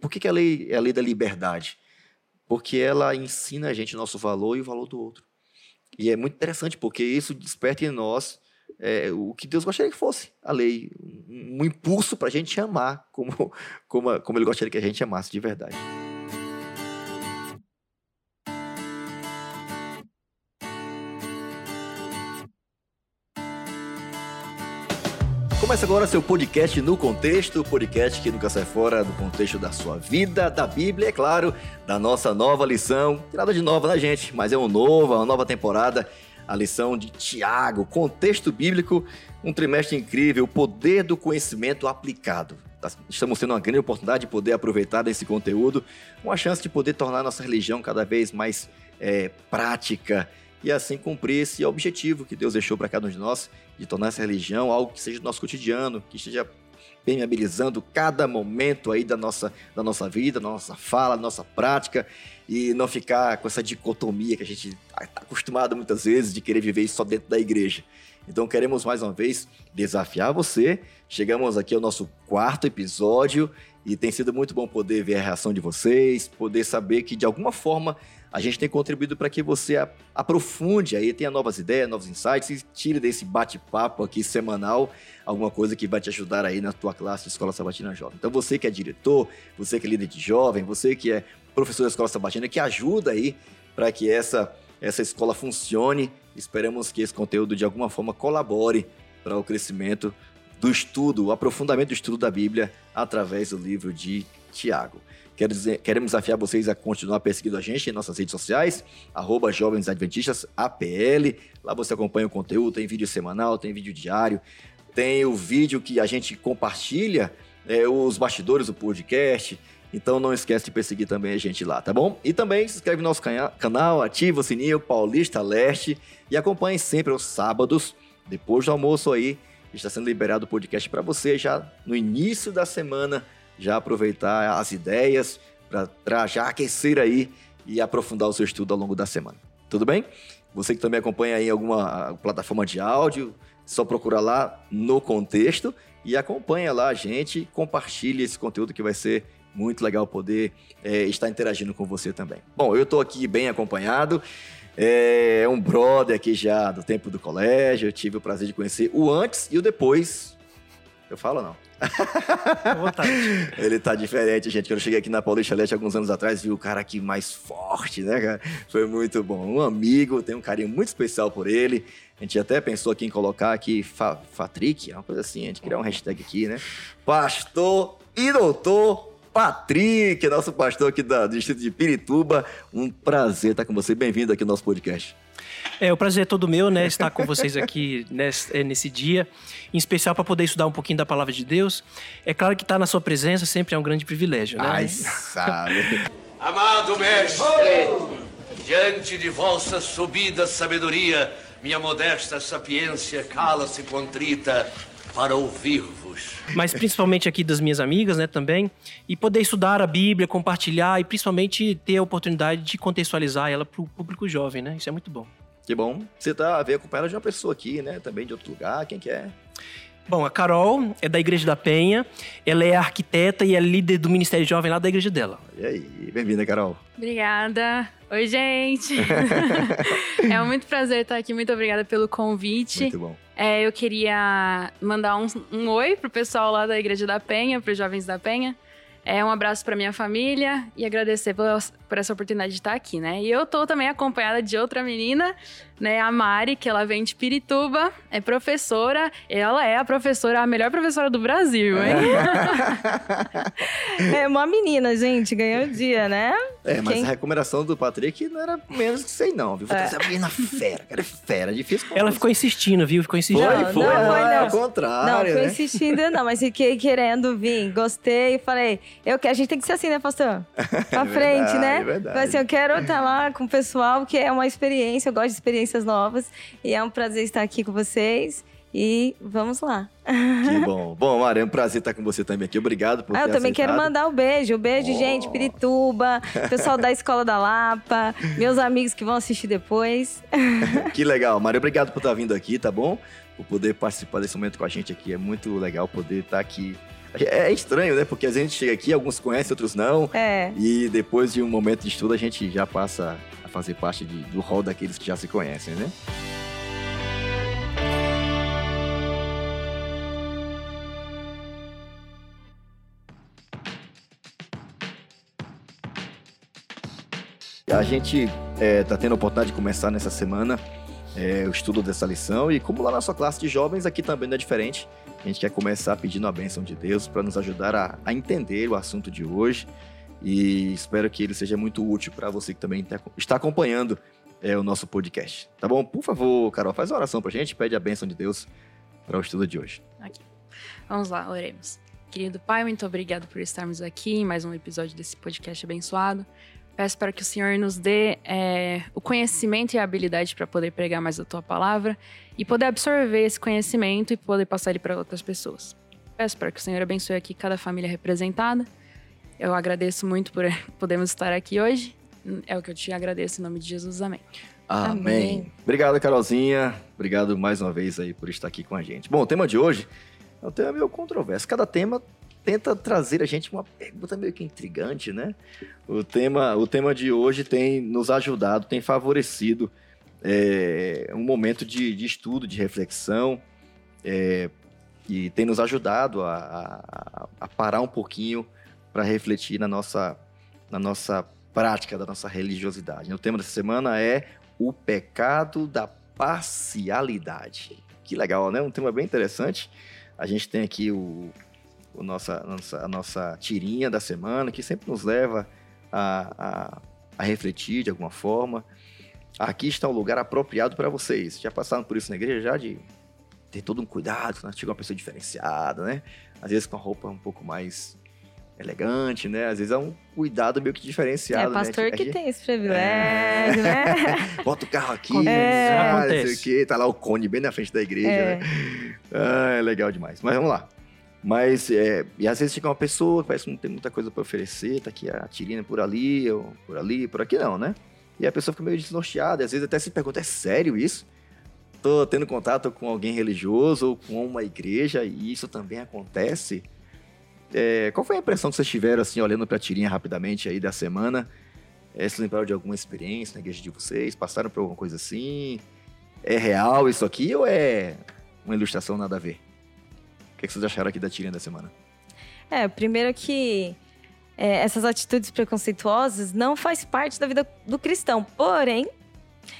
Por que, que a lei é a lei da liberdade? Porque ela ensina a gente o nosso valor e o valor do outro. E é muito interessante, porque isso desperta em nós é, o que Deus gostaria que fosse a lei, um, um impulso para a gente amar como, como, como Ele gostaria que a gente amasse de verdade. Começa agora seu podcast no contexto, podcast que nunca sai fora do contexto da sua vida, da Bíblia, é claro, da nossa nova lição. Nada de nova, né, gente? Mas é um novo, uma nova temporada a lição de Tiago, contexto bíblico, um trimestre incrível, o poder do conhecimento aplicado. Tá, estamos tendo uma grande oportunidade de poder aproveitar desse conteúdo, uma chance de poder tornar nossa religião cada vez mais é, prática e assim cumprir esse objetivo que Deus deixou para cada um de nós, de tornar essa religião algo que seja do nosso cotidiano, que esteja permeabilizando cada momento aí da nossa, da nossa vida, da nossa fala, da nossa prática e não ficar com essa dicotomia que a gente está acostumado muitas vezes de querer viver só dentro da igreja. Então queremos mais uma vez desafiar você. Chegamos aqui ao nosso quarto episódio e tem sido muito bom poder ver a reação de vocês, poder saber que de alguma forma a gente tem contribuído para que você aprofunde aí, tenha novas ideias, novos insights e tire desse bate-papo aqui semanal alguma coisa que vai te ajudar aí na tua classe de Escola Sabatina Jovem. Então você que é diretor, você que é líder de jovem, você que é professor da Escola Sabatina, que ajuda aí para que essa, essa escola funcione. Esperamos que esse conteúdo de alguma forma colabore para o crescimento do estudo, o aprofundamento do estudo da Bíblia através do livro de Tiago. Quero queremos desafiar vocês a continuar perseguindo a gente em nossas redes sociais, arroba Jovens Adventistas APL. Lá você acompanha o conteúdo, tem vídeo semanal, tem vídeo diário, tem o vídeo que a gente compartilha, é, os bastidores do podcast. Então não esquece de perseguir também a gente lá, tá bom? E também se inscreve no nosso canal, ativa o sininho Paulista Leste e acompanhe sempre os sábados, depois do almoço aí, está sendo liberado o podcast para você já no início da semana já aproveitar as ideias para já aquecer aí e aprofundar o seu estudo ao longo da semana. Tudo bem? Você que também acompanha aí alguma plataforma de áudio, só procura lá no contexto e acompanha lá a gente, compartilhe esse conteúdo que vai ser muito legal poder é, estar interagindo com você também. Bom, eu estou aqui bem acompanhado. É um brother aqui já do tempo do colégio. Eu tive o prazer de conhecer o antes e o depois. Eu falo não? Ele tá diferente, gente. Quando eu cheguei aqui na Paulista Leste alguns anos atrás, vi o cara aqui mais forte, né, cara? Foi muito bom. Um amigo, tenho um carinho muito especial por ele. A gente até pensou aqui em colocar aqui Fa Fatrick, uma coisa assim, a gente criar um hashtag aqui, né? Pastor e doutor Patrick, nosso pastor aqui do distrito de Pirituba. Um prazer estar com você. Bem-vindo aqui ao nosso podcast. É, o prazer é todo meu, né, estar com vocês aqui nesse, é, nesse dia, em especial para poder estudar um pouquinho da palavra de Deus. É claro que estar na sua presença sempre é um grande privilégio, né? Ai, sabe. Amado mestre, diante de vossa subida sabedoria, minha modesta sapiência cala-se contrita para ouvir-vos. Mas principalmente aqui das minhas amigas, né, também, e poder estudar a Bíblia, compartilhar e principalmente ter a oportunidade de contextualizar ela para o público jovem, né? Isso é muito bom. Que bom. Você tá veio acompanhada de uma pessoa aqui, né? Também de outro lugar. Quem que é? Bom, a Carol é da Igreja da Penha. Ela é arquiteta e é líder do Ministério Jovem lá da igreja dela. E aí, bem-vinda, Carol. Obrigada. Oi, gente. é muito prazer estar aqui. Muito obrigada pelo convite. Muito bom. É, eu queria mandar um, um oi pro pessoal lá da Igreja da Penha, para os jovens da Penha. É, um abraço para minha família e agradecer por, por, essa oportunidade de estar aqui, né? E eu tô também acompanhada de outra menina, né? A Mari, que ela vem de Pirituba, é professora. Ela é a professora, a melhor professora do Brasil, hein? é uma menina, gente, ganhou o dia, né? É, mas Quem... a recomendação do Patrick não era menos que sei não, viu? Foi é. essa menina fera, cara, é fera, difícil. Ela ficou insistindo, viu? Ficou insistindo. Foi, foi, não, foi, não. Ao contrário, Não, foi né? insistindo não, mas fiquei querendo vir, gostei, falei, eu, a gente tem que ser assim, né, pastor? Pra é frente, verdade, né? É verdade. Falei assim, eu quero estar lá com o pessoal, que é uma experiência, eu gosto de experiências novas, e é um prazer estar aqui com vocês. E vamos lá. Que bom. Bom, Mara, é um prazer estar com você também aqui. Obrigado por ah, Eu também aceitado. quero mandar o um beijo. Um beijo, oh. gente, Pirituba, pessoal da Escola da Lapa, meus amigos que vão assistir depois. que legal. Mara, obrigado por estar vindo aqui, tá bom? Por poder participar desse momento com a gente aqui. É muito legal poder estar aqui É estranho, né? Porque a gente chega aqui, alguns conhecem, outros não. É. E depois de um momento de estudo, a gente já passa a fazer parte de, do rol daqueles que já se conhecem, né? A gente está tendo a oportunidade de começar nessa semana é, o estudo dessa lição e como lá na sua classe de jovens, aqui também não é diferente. A gente quer começar pedindo a bênção de Deus para nos ajudar a, a, entender o assunto de hoje e espero que ele seja muito útil para você que também tá, está acompanhando é, o nosso podcast. Tá bom? Por favor, Carol, faz uma oração para a gente, pede a bênção de Deus para o estudo de hoje. Aqui. Vamos lá, oremos. Querido Pai, muito obrigado por estarmos aqui em mais um episódio desse podcast abençoado. Peço para que o Senhor nos dê é, o conhecimento e a habilidade para poder pregar mais a tua palavra e poder absorver esse conhecimento e poder passar ele para outras pessoas. Peço para que o Senhor abençoe aqui cada família representada. Eu agradeço muito por podermos estar aqui hoje. É o que eu te agradeço em nome de Jesus. Amém. Amém. Amém. Obrigado, Carolzinha. Obrigado mais uma vez aí por estar aqui com a gente. Bom, o tema de hoje é um tema meio controverso. Cada tema tenta trazer a gente uma pergunta meio que intrigante, né? O tema, o tema de hoje tem nos ajudado, tem favorecido é, um momento de, de, estudo, de reflexão, é, e tem nos ajudado a, a, a parar um pouquinho para refletir na nossa, na nossa prática, da nossa religiosidade. O tema dessa semana é o pecado da parcialidade. Que legal, né? Um tema bem interessante. A gente tem aqui o o nossa, nossa, a nossa tirinha da semana, que sempre nos leva a, a, a refletir de alguma forma. Aqui está um lugar apropriado para vocês. Já passaram por isso na igreja já de ter todo um cuidado, né? chega uma pessoa diferenciada, né? Às vezes com a roupa um pouco mais elegante, né? Às vezes é um cuidado meio que diferenciado. É pastor né? que gente... tem esse privilégio, é... né? Bota o carro aqui, é... ah, não sei o quê. Tá lá o cone bem na frente da igreja, é. né? Ah, é legal demais. Mas vamos lá. Mas, é, e às vezes chega uma pessoa que parece que não tem muita coisa para oferecer, tá aqui a tirina por ali, ou por ali, por aqui não, né? E a pessoa fica meio desnorteada, às vezes até se pergunta, é sério isso? Tô tendo contato com alguém religioso ou com uma igreja, e isso também acontece? É, qual foi a impressão que vocês tiveram, assim, olhando pra tirinha rapidamente aí da semana? É, se lembraram de alguma experiência na igreja de vocês? Passaram por alguma coisa assim? É real isso aqui ou é uma ilustração nada a ver? O que, vocês acharam aqui da tirinha da semana? É, primeiro que é, essas atitudes preconceituosas não faz parte da vida do cristão. Porém,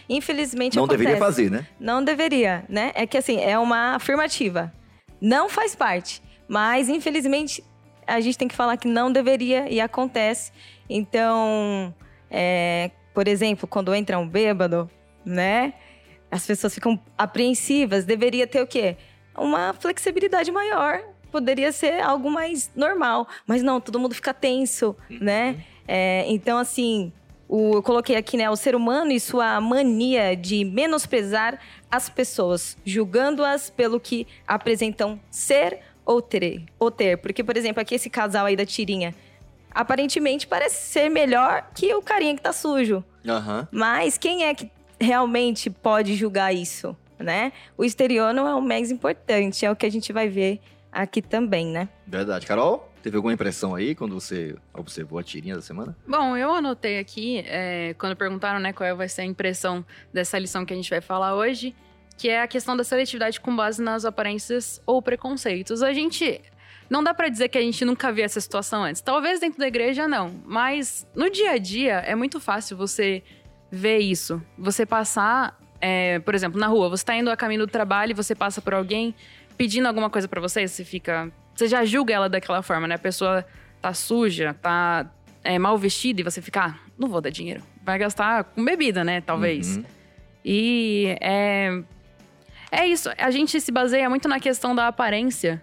infelizmente Não acontece. deveria fazer, né? Não deveria, né? É que assim, é uma afirmativa. Não faz parte. Mas, infelizmente, a gente tem que falar que não deveria e acontece. Então, é, por exemplo, quando entra um bêbado, né? As pessoas ficam apreensivas. Deveria ter o quê? Uma flexibilidade maior. Poderia ser algo mais normal. Mas não, todo mundo fica tenso, uhum. né? É, então, assim, o, eu coloquei aqui, né? O ser humano e sua mania de menosprezar as pessoas, julgando-as pelo que apresentam ser ou ter, ou ter. Porque, por exemplo, aqui esse casal aí da tirinha, aparentemente parece ser melhor que o carinha que tá sujo. Uhum. Mas quem é que realmente pode julgar isso? Né? O exterior não é o mais importante, é o que a gente vai ver aqui também, né? Verdade. Carol, teve alguma impressão aí quando você observou a tirinha da semana? Bom, eu anotei aqui, é, quando perguntaram né, qual vai ser a impressão dessa lição que a gente vai falar hoje, que é a questão da seletividade com base nas aparências ou preconceitos. A gente. Não dá para dizer que a gente nunca viu essa situação antes. Talvez dentro da igreja não, mas no dia a dia é muito fácil você ver isso. Você passar é, por exemplo, na rua, você tá indo a caminho do trabalho e você passa por alguém pedindo alguma coisa para você, você fica. Você já julga ela daquela forma, né? A pessoa tá suja, tá é, mal vestida e você fica, ah, não vou dar dinheiro. Vai gastar com bebida, né? Talvez. Uhum. E é. É isso. A gente se baseia muito na questão da aparência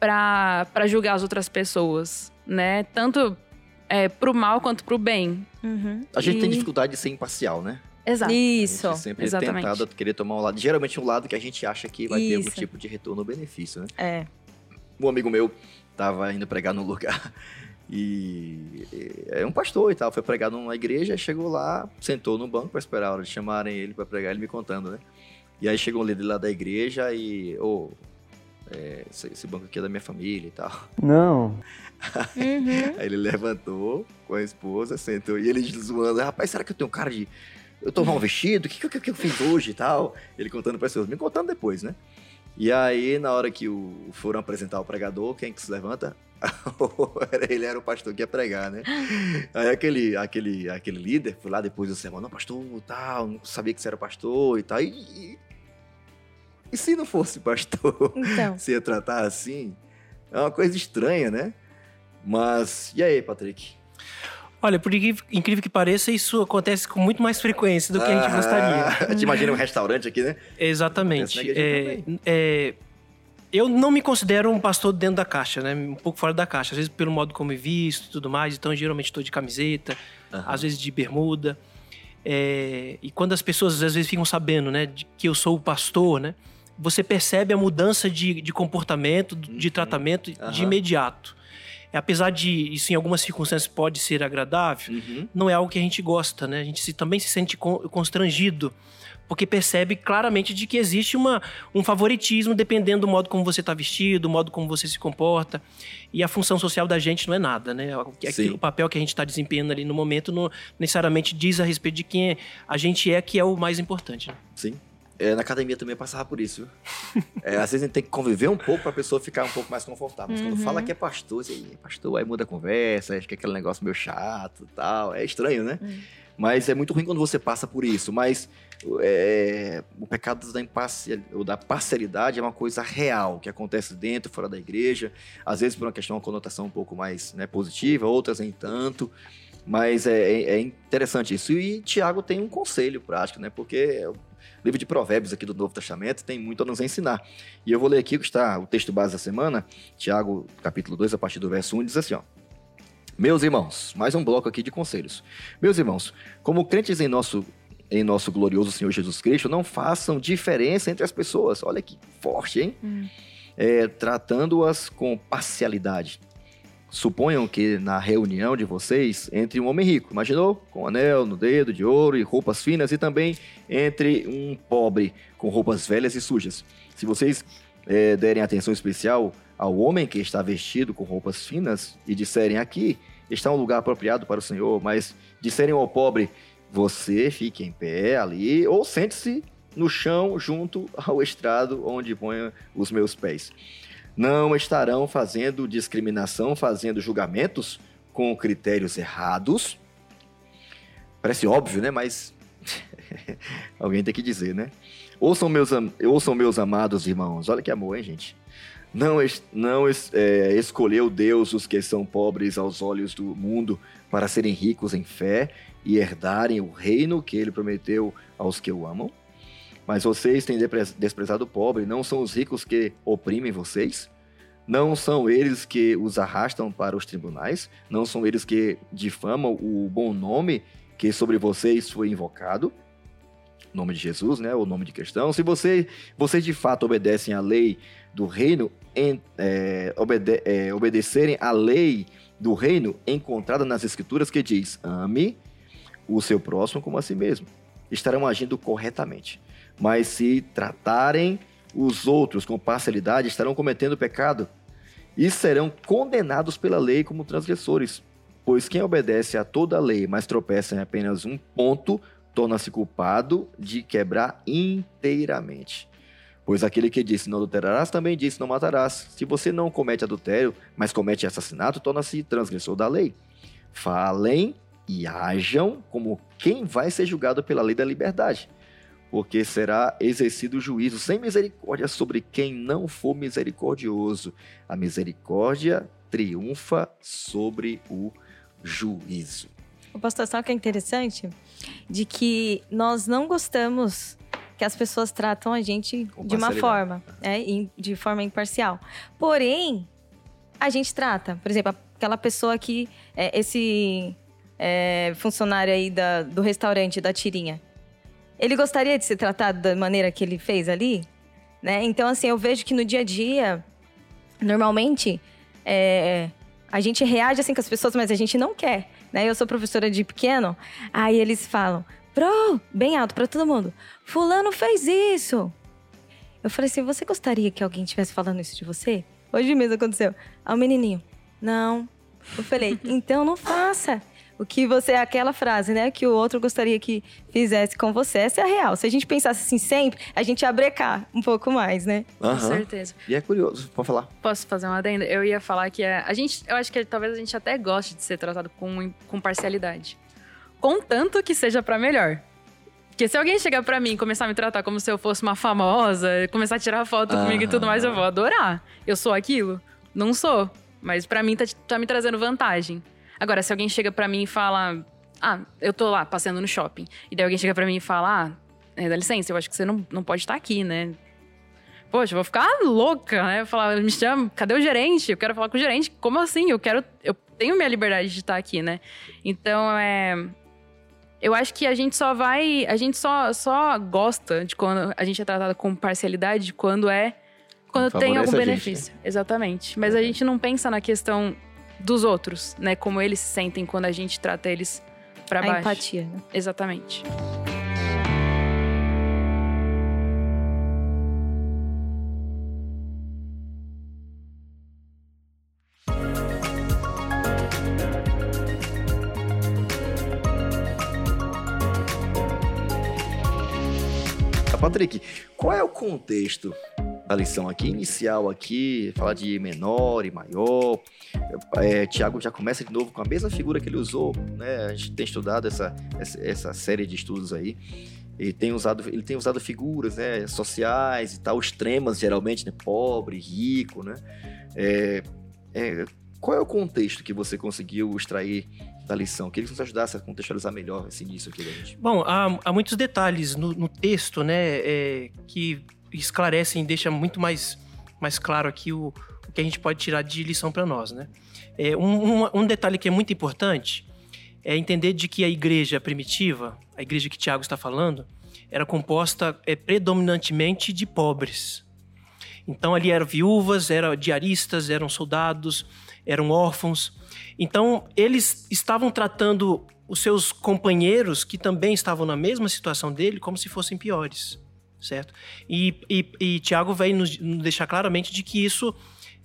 para julgar as outras pessoas, né? Tanto é, pro mal quanto pro bem. Uhum. A gente e... tem dificuldade de ser imparcial, né? Exato. Isso. A gente sempre Exatamente. tentado querer tomar um lado. Geralmente um lado que a gente acha que vai Isso. ter algum tipo de retorno ou benefício, né? É. Um amigo meu tava indo pregar num lugar e é um pastor e tal, foi pregar numa igreja, chegou lá, sentou no banco para esperar a hora de chamarem ele para pregar, ele me contando, né? E aí chegou um líder lá da igreja e, ô, oh, é, esse, banco aqui é da minha família e tal. Não. Uhum. Aí ele levantou com a esposa, sentou, e ele zoando, rapaz, será que eu tenho cara de... Eu tô mal vestido? O que, que, que eu fiz hoje e tal? Ele contando para as pessoas, me contando depois, né? E aí, na hora que o, foram apresentar o pregador, quem que se levanta? ele era o pastor que ia pregar, né? Aí aquele, aquele, aquele líder foi lá depois do sermão, não, pastor, tal, não sabia que você era pastor e tal. E, e, e se não fosse pastor, Então. se ia tratar assim? É uma coisa estranha, né? Mas, e aí, Patrick? Olha, por incrível, que pareça, isso acontece com muito mais frequência do que a gente gostaria. Ah, Te imagina um restaurante aqui, né? Exatamente. É, é, eu não me considero um pastor dentro da caixa, né? Um pouco fora da caixa. Às vezes pelo modo como eu visto e tudo mais. Então, geralmente estou de camiseta, Aham. às vezes de bermuda. É, e quando as pessoas às vezes ficam sabendo, né, de que eu sou o pastor, né? Você percebe a mudança de, de comportamento, de Uhum. tratamento Aham. de imediato. É, apesar de isso em algumas circunstâncias pode ser agradável, Uhum. não é algo que a gente gosta, né? A gente se- também se sente con- constrangido, porque percebe claramente de que existe uma, um favoritismo dependendo do modo como você está vestido, do modo como você se comporta. E a função social da gente não é nada, né? O. O papel que a gente está desempenhando ali no momento não necessariamente diz a respeito de quem a gente é, que é o mais importante. né? Sim. É, na academia também eu passava por isso. É, às vezes a gente tem que conviver um pouco pra pessoa ficar um pouco mais confortável. Mas quando Uhum. fala que é pastor, você, "Ih, pastor, aí muda a conversa, acho que aquele negócio meio chato e tal. É estranho, né? Hum. Mas é muito ruim quando você passa por isso. Mas é, o pecado da, imparcial, ou da parcialidade é uma coisa real, que acontece dentro e fora da igreja. Às vezes por uma questão, uma conotação um pouco mais né, positiva, outras nem tanto. Mas é, é- é interessante isso. E Tiago tem um conselho prático, né? Porque livro de Provérbios aqui do Novo Testamento tem muito a nos ensinar. E eu vou ler aqui o que está o texto base da semana, Tiago, capítulo 2, a partir do verso 1, diz assim, ó. Meus irmãos, mais um bloco aqui de conselhos. Meus irmãos, como crentes em nosso em nosso glorioso Senhor Jesus Cristo, não façam diferença entre as pessoas. Olha que forte, hein? Hum. É, Tratando-as com parcialidade. Suponham que na reunião de vocês entre um homem rico, imaginou? Com anel no dedo de ouro e roupas finas, e também entre um pobre com roupas velhas e sujas. Se vocês eh, derem atenção especial ao homem que está vestido com roupas finas e disserem aqui está um lugar apropriado para o Senhor, mas disserem ao pobre você fique em pé ali ou sente-se no chão junto ao estrado onde ponho os meus pés não estarão fazendo discriminação, fazendo julgamentos com critérios errados. Parece óbvio, né? Mas alguém tem que dizer, né? Ouçam meus, am- ouçam meus amados irmãos. Olha que amor, hein, gente? Não, es- não es- é, escolheu Deus os que são pobres aos olhos do mundo para serem ricos em fé e herdarem o reino que ele prometeu aos que o amam? Mas vocês têm desprezado o pobre, não são os ricos que oprimem vocês? Não são eles que os arrastam para os tribunais? Não são eles que difamam o bom nome que sobre vocês foi invocado? Nome de Jesus, né? O nome de questão. Se você, vocês de fato obedecem à lei do reino, em- é, obede- é, obedecerem à lei do reino encontrada nas escrituras que diz: ame o seu próximo como a si mesmo, estarão agindo corretamente. Mas se tratarem os outros com parcialidade, estarão cometendo pecado e serão condenados pela lei como transgressores. Pois quem obedece a toda a lei, mas tropeça em apenas um ponto, torna-se culpado de quebrar inteiramente. Pois aquele que disse não adulterarás também disse não matarás. Se você não comete adultério, mas comete assassinato, torna-se transgressor da lei. Falem e hajam como quem vai ser julgado pela lei da liberdade, porque será exercido o juízo sem misericórdia sobre quem não for misericordioso. A misericórdia triunfa sobre o juízo. O pastor, sabe o que é interessante? De que nós não gostamos que as pessoas tratam a gente de uma forma, né? de forma imparcial. Porém, a gente trata, por exemplo, aquela pessoa que, é, esse é, funcionário aí da- do restaurante da tirinha, ele gostaria de ser tratado da maneira que ele fez ali? Né? Então, assim, eu vejo que no dia a dia, normalmente, é, a gente reage assim com as pessoas, mas a gente não quer. Né? Eu sou professora de pequeno, aí eles falam, pro, bem alto para todo mundo, fulano fez isso. Eu falei assim: você gostaria que alguém estivesse falando isso de você? Hoje mesmo aconteceu. Aí o menininho, não. Eu falei, então não faça. O que você, aquela frase, né, que o outro gostaria que fizesse com você, essa é a real. Se a gente pensasse assim sempre, a gente ia brecar um pouco mais, né? Aham. Com certeza. E é curioso, pode falar. Posso fazer uma adenda? Eu ia falar que a, a gente, eu acho que talvez a gente até goste de ser tratado com, com parcialidade. Contanto que seja pra melhor. Porque se alguém chegar pra mim e começar a me tratar como se eu fosse uma famosa, começar a tirar foto comigo e tudo mais, eu vou adorar. Eu sou aquilo? Não sou. Mas pra mim tá, tá me trazendo vantagem. Agora, se alguém chega pra mim e fala: Ah, eu tô lá passeando no shopping. E daí alguém chega pra mim e fala: Ah, é, dá licença, eu acho que você não, não pode estar aqui, né? Poxa, eu vou ficar louca, né? Eu falar, me chama, cadê o gerente? Eu quero falar com o gerente. Como assim? Eu quero. Eu tenho minha liberdade de estar aqui, né? Então, é. Eu acho que a gente só vai. A gente só, só gosta de quando a gente é tratado com parcialidade quando é. Quando tem algum a gente, benefício. Exatamente. Mas a gente não pensa na questão dos outros, né? Como eles se sentem quando a gente trata eles pra a baixo. empatia, né? Exatamente. Patrick, qual é o contexto da lição aqui? Inicial aqui, falar de menor e maior. É, Tiago já começa de novo com a mesma figura que ele usou, né? A gente tem estudado essa, essa, série de estudos aí. Ele tem usado, ele tem usado figuras né, sociais e tal, extremas geralmente, né? Pobre, rico, né? É, é, qual é o contexto que você conseguiu extrair da lição? Queria que você nos ajudasse a contextualizar melhor esse início aqui da gente. Bom, há, há muitos detalhes no, no texto, né, é, que esclarecem, deixa muito mais, mais claro aqui o, o que a gente pode tirar de lição para nós, né? É, um, um, um detalhe que é muito importante é entender de que a igreja primitiva, a igreja que Tiago está falando, era composta é, predominantemente de pobres. Então ali eram viúvas, eram diaristas, eram soldados, eram órfãos. Então eles estavam tratando os seus companheiros que também estavam na mesma situação dele como se fossem piores, certo? E, e, e Tiago vai nos, deixar claramente de que isso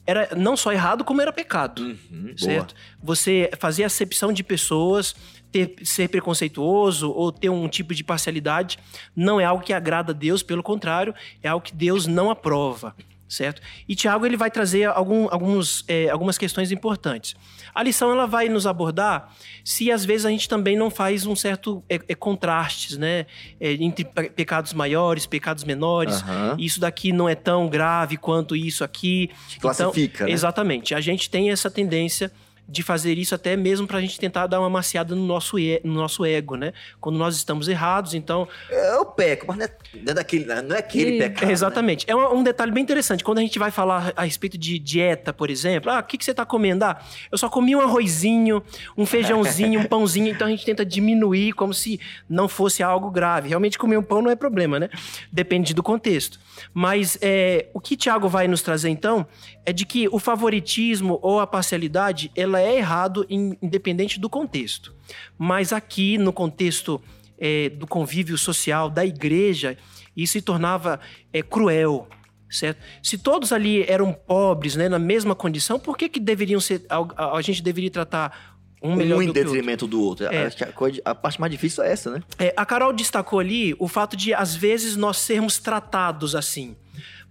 era não só errado como era pecado, Uhum, certo? Você fazer acepção de pessoas, ter, ser preconceituoso ou ter um tipo de parcialidade não é algo que agrada a Deus, pelo contrário, é algo que Deus não aprova, certo? E Tiago ele vai trazer algum, alguns, é, algumas questões importantes. A lição ela vai nos abordar se às vezes a gente também não faz um certo é, é, contrastes, né, É, entre pe- pecados maiores, pecados menores. Aham. Isso daqui não é tão grave quanto isso aqui. Classifica, então, né? Exatamente. A gente tem essa tendência de fazer isso até mesmo para a gente tentar dar uma maciada no nosso, e- no nosso ego, né? Quando nós estamos errados, então Eu peco, mas não é, não é daquele, não é aquele Sim. pecado. né? Exatamente. É um, um detalhe bem interessante. Quando a gente vai falar a respeito de dieta, por exemplo, ah, o que, que você está comendo? Ah, eu só comi um arrozinho, um feijãozinho, um pãozinho, então a gente tenta diminuir como se não fosse algo grave. Realmente comer um pão não é problema, né? Depende do contexto. Mas é, o que Tiago vai nos trazer então é de que o favoritismo ou a parcialidade ela é errado in- independente do contexto. Mas aqui no contexto é, do convívio social da igreja, isso se tornava é, cruel, certo? Se todos ali eram pobres, né, na mesma condição, por que que deveriam ser a, a gente deveria tratar um melhor um em do outro? detrimento do outro. É. Acho que a, coisa- a parte mais difícil é essa, né? É, a Carol destacou ali o fato de, às vezes, nós sermos tratados assim.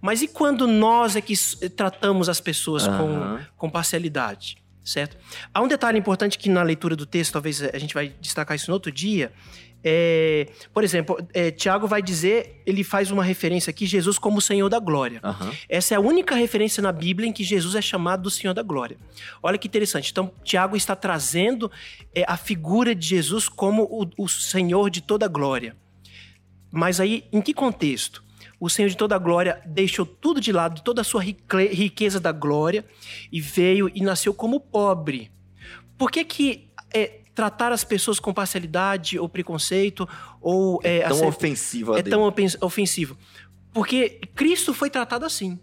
Mas e quando nós é que tratamos as pessoas Aham. com, com parcialidade? Certo? Há um detalhe importante que na leitura do texto, talvez a gente vai destacar isso no outro dia. É, por exemplo, é, Tiago vai dizer, ele faz uma referência aqui, Jesus como o Senhor da Glória. Aham. Essa é a única referência na Bíblia em que Jesus é chamado do Senhor da Glória. Olha que interessante. Então, Tiago está trazendo é, a figura de Jesus como o, o Senhor de toda a glória. Mas aí, em que contexto? O Senhor de toda a glória deixou tudo de lado, toda a sua riqueza da glória, e veio e nasceu como pobre. Por que que é, tratar as pessoas com parcialidade ou preconceito ou é, Tão acep- ofensivo é tão ofen- ofensivo? Porque Cristo foi tratado assim.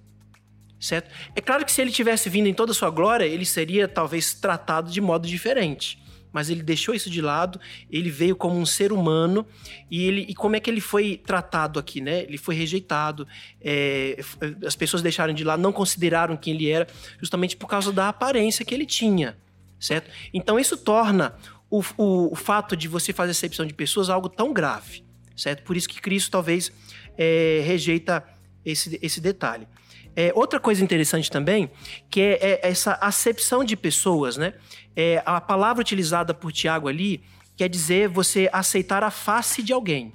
Certo? É claro que se ele tivesse vindo em toda a sua glória, ele seria talvez tratado de modo diferente. Mas ele deixou isso de lado, ele veio como um ser humano e ele e como é que ele foi tratado aqui, né? Ele foi rejeitado, é, as pessoas deixaram de lado, não consideraram quem ele era, justamente por causa da aparência que ele tinha, certo? Então isso torna o, o, o fato de você fazer acepção de pessoas algo tão grave, certo? Por isso que Cristo talvez é, rejeita esse, esse detalhe. É, outra coisa interessante também, que é, é essa acepção de pessoas, né? É, a palavra utilizada por Tiago ali quer dizer você aceitar a face de alguém,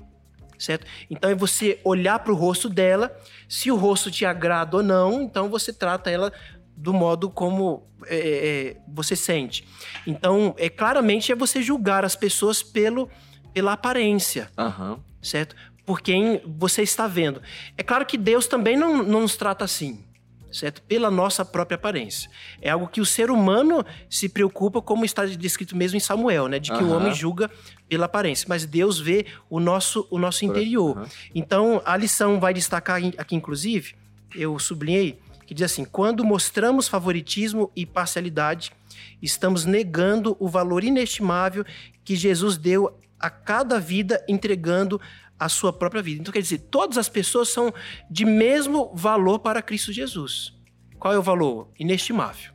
certo? Então é você olhar para o rosto dela, se o rosto te agrada ou não, então você trata ela do modo como é, é, você sente. Então, é claramente é você julgar as pessoas pelo, pela aparência, Aham. certo? Por quem você está vendo. É claro que Deus também não, não nos trata assim, certo? Pela nossa própria aparência. É algo que o ser humano se preocupa, como está descrito mesmo em Samuel, né? De que o Aham. homem julga pela aparência, mas Deus vê o nosso, o nosso interior. Aham. Então, a lição vai destacar aqui, inclusive, eu sublinhei, que diz assim: quando mostramos favoritismo e parcialidade, estamos negando o valor inestimável que Jesus deu a cada vida, entregando a sua própria vida. Então, quer dizer, todas as pessoas são de mesmo valor para Cristo Jesus. Qual é o valor? Inestimável,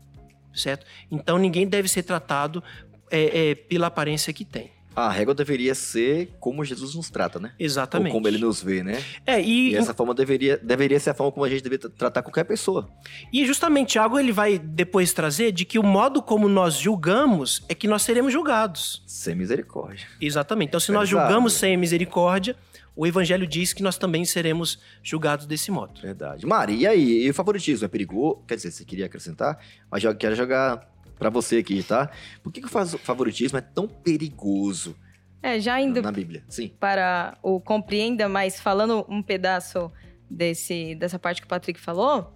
certo? Então, ninguém deve ser tratado é, é, pela aparência que tem. A régua deveria ser como Jesus nos trata, né? Exatamente. Ou como ele nos vê, né? É, e, E essa forma deveria, deveria ser a forma como a gente deveria tra- tratar qualquer pessoa. E justamente Tiago ele vai depois trazer de que o modo como nós julgamos é que nós seremos julgados. Sem misericórdia. Exatamente. Então, se nós Pesado. julgamos sem misericórdia, o evangelho diz que nós também seremos julgados desse modo. Verdade. Mari, e aí? E o favoritismo é perigoso? Quer dizer, você queria acrescentar? Mas eu quero jogar pra você aqui, tá? Por que, que o fa- favoritismo é tão perigoso É, já indo na Bíblia? Sim. para o compreenda, mas falando um pedaço desse, dessa parte que o Patrick falou,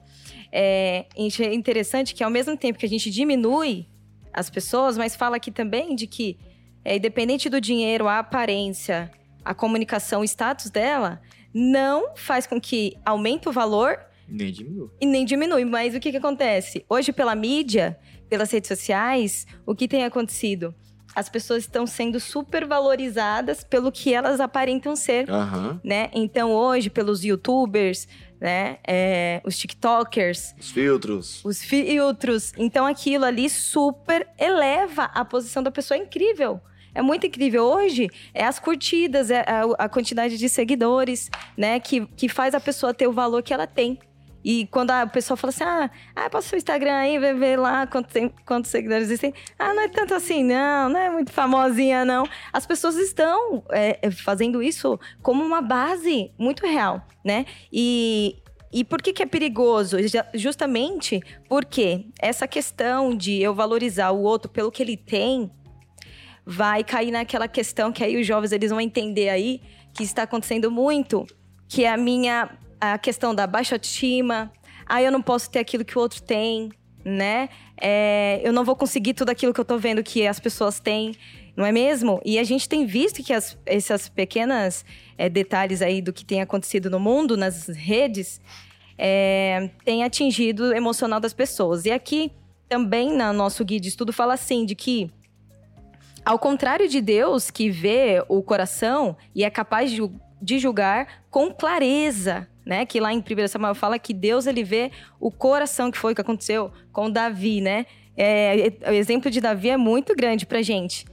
é é interessante que ao mesmo tempo que a gente diminui as pessoas, mas fala aqui também de que, é, independente do dinheiro, a aparência, a comunicação, o status dela, não faz com que aumente o valor Nem diminui. e nem diminui. Mas o que, que acontece? Hoje, pela mídia, pelas redes sociais, o que tem acontecido? As pessoas estão sendo supervalorizadas pelo que elas aparentam ser, Aham. né? Então, hoje, pelos youtubers, né? É, os tiktokers, Os filtros. os filtros. Então, aquilo ali super eleva a posição da pessoa. É incrível. É muito incrível. Hoje, é as curtidas, é a, a quantidade de seguidores, né? Que, que faz a pessoa ter o valor que ela tem. E quando a pessoa fala assim, ah, ah passa o Instagram aí, vai ver lá quanto tem- quantos seguidores existem. Ah, não é tanto assim, não, não é muito famosinha, não. As pessoas estão é, é, fazendo isso como uma base muito real, né? E, e por que, que é perigoso? Justamente porque essa questão de eu valorizar o outro pelo que ele tem vai cair naquela questão que aí os jovens eles vão entender aí que está acontecendo muito, que é a minha a questão da baixa autoestima. Ah, eu não posso ter aquilo que o outro tem, né? É, eu não vou conseguir tudo aquilo que eu tô vendo que as pessoas têm, não é mesmo? E a gente tem visto que as, essas pequenas é, detalhes aí do que tem acontecido no mundo, nas redes, é, tem atingido o emocional das pessoas. E aqui também no nosso guia de estudo fala assim de que ao contrário de Deus, que vê o coração e é capaz de, de julgar com clareza, né? Que lá em 1 Samuel fala que Deus ele vê o coração, que foi o que aconteceu com Davi, né? É, o exemplo de Davi é muito grande pra gente.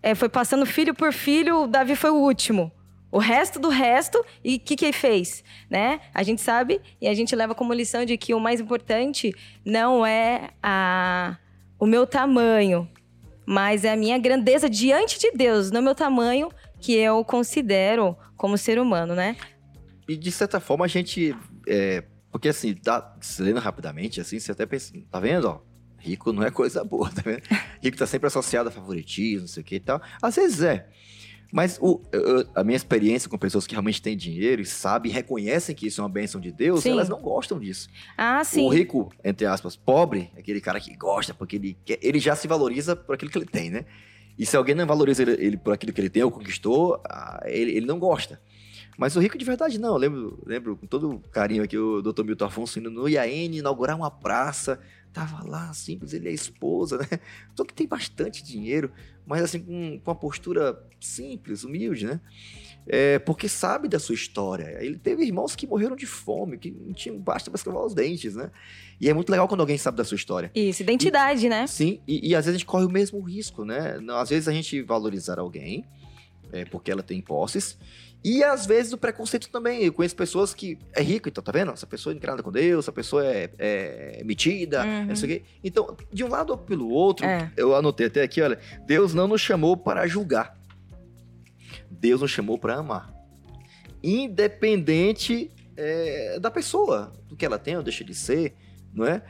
É, foi passando filho por filho, Davi foi o último. O resto do resto, e o que, que ele fez? Né? A gente sabe e a gente leva como lição de que o mais importante não é a, o meu tamanho, mas é a minha grandeza diante de Deus, não meu tamanho que eu considero como ser humano, né? E de certa forma a gente. é, porque assim, se lendo rapidamente, assim, você até pensa, tá vendo, ó? Rico não é coisa boa, tá vendo? Rico tá sempre associado a favoritismo, não sei o que e tal. Às vezes é. Mas o- eu- a minha experiência com pessoas que realmente têm dinheiro e sabem, reconhecem que isso é uma bênção de Deus, Sim. elas não gostam disso. Ah, sim. O rico, entre aspas, pobre, é aquele cara que gosta, porque ele, quer, ele já se valoriza por aquilo que ele tem, né? E se alguém não valoriza ele, ele por aquilo que ele tem ou conquistou, ah, ele, ele não gosta. Mas o rico de verdade não. Eu lembro, lembro com todo carinho aqui o Dr. Milton Afonso indo no IAN inaugurar uma praça. Tava lá, simples, ele é a esposa, né? Só que tem bastante dinheiro, mas assim, com, com uma postura simples, humilde, né? É, porque sabe da sua história. Ele teve irmãos que morreram de fome, que não tinham basta para escovar os dentes, né? E é muito legal quando alguém sabe da sua história. Isso, identidade, e, né? Sim, e, e, às vezes a gente corre o mesmo risco, né? Às vezes a gente valorizar alguém é, porque ela tem posses, e às vezes o preconceito também. Eu conheço pessoas que é rico, então tá vendo? Essa pessoa é encarada com Deus, essa pessoa é, é metida, uhum. não sei o quê. Então, de um lado ou pelo outro, é. eu anotei até aqui, olha, Deus não nos chamou para julgar. Deus nos chamou para amar. Independente é, da pessoa, do que ela tem ou deixa de ser, não é?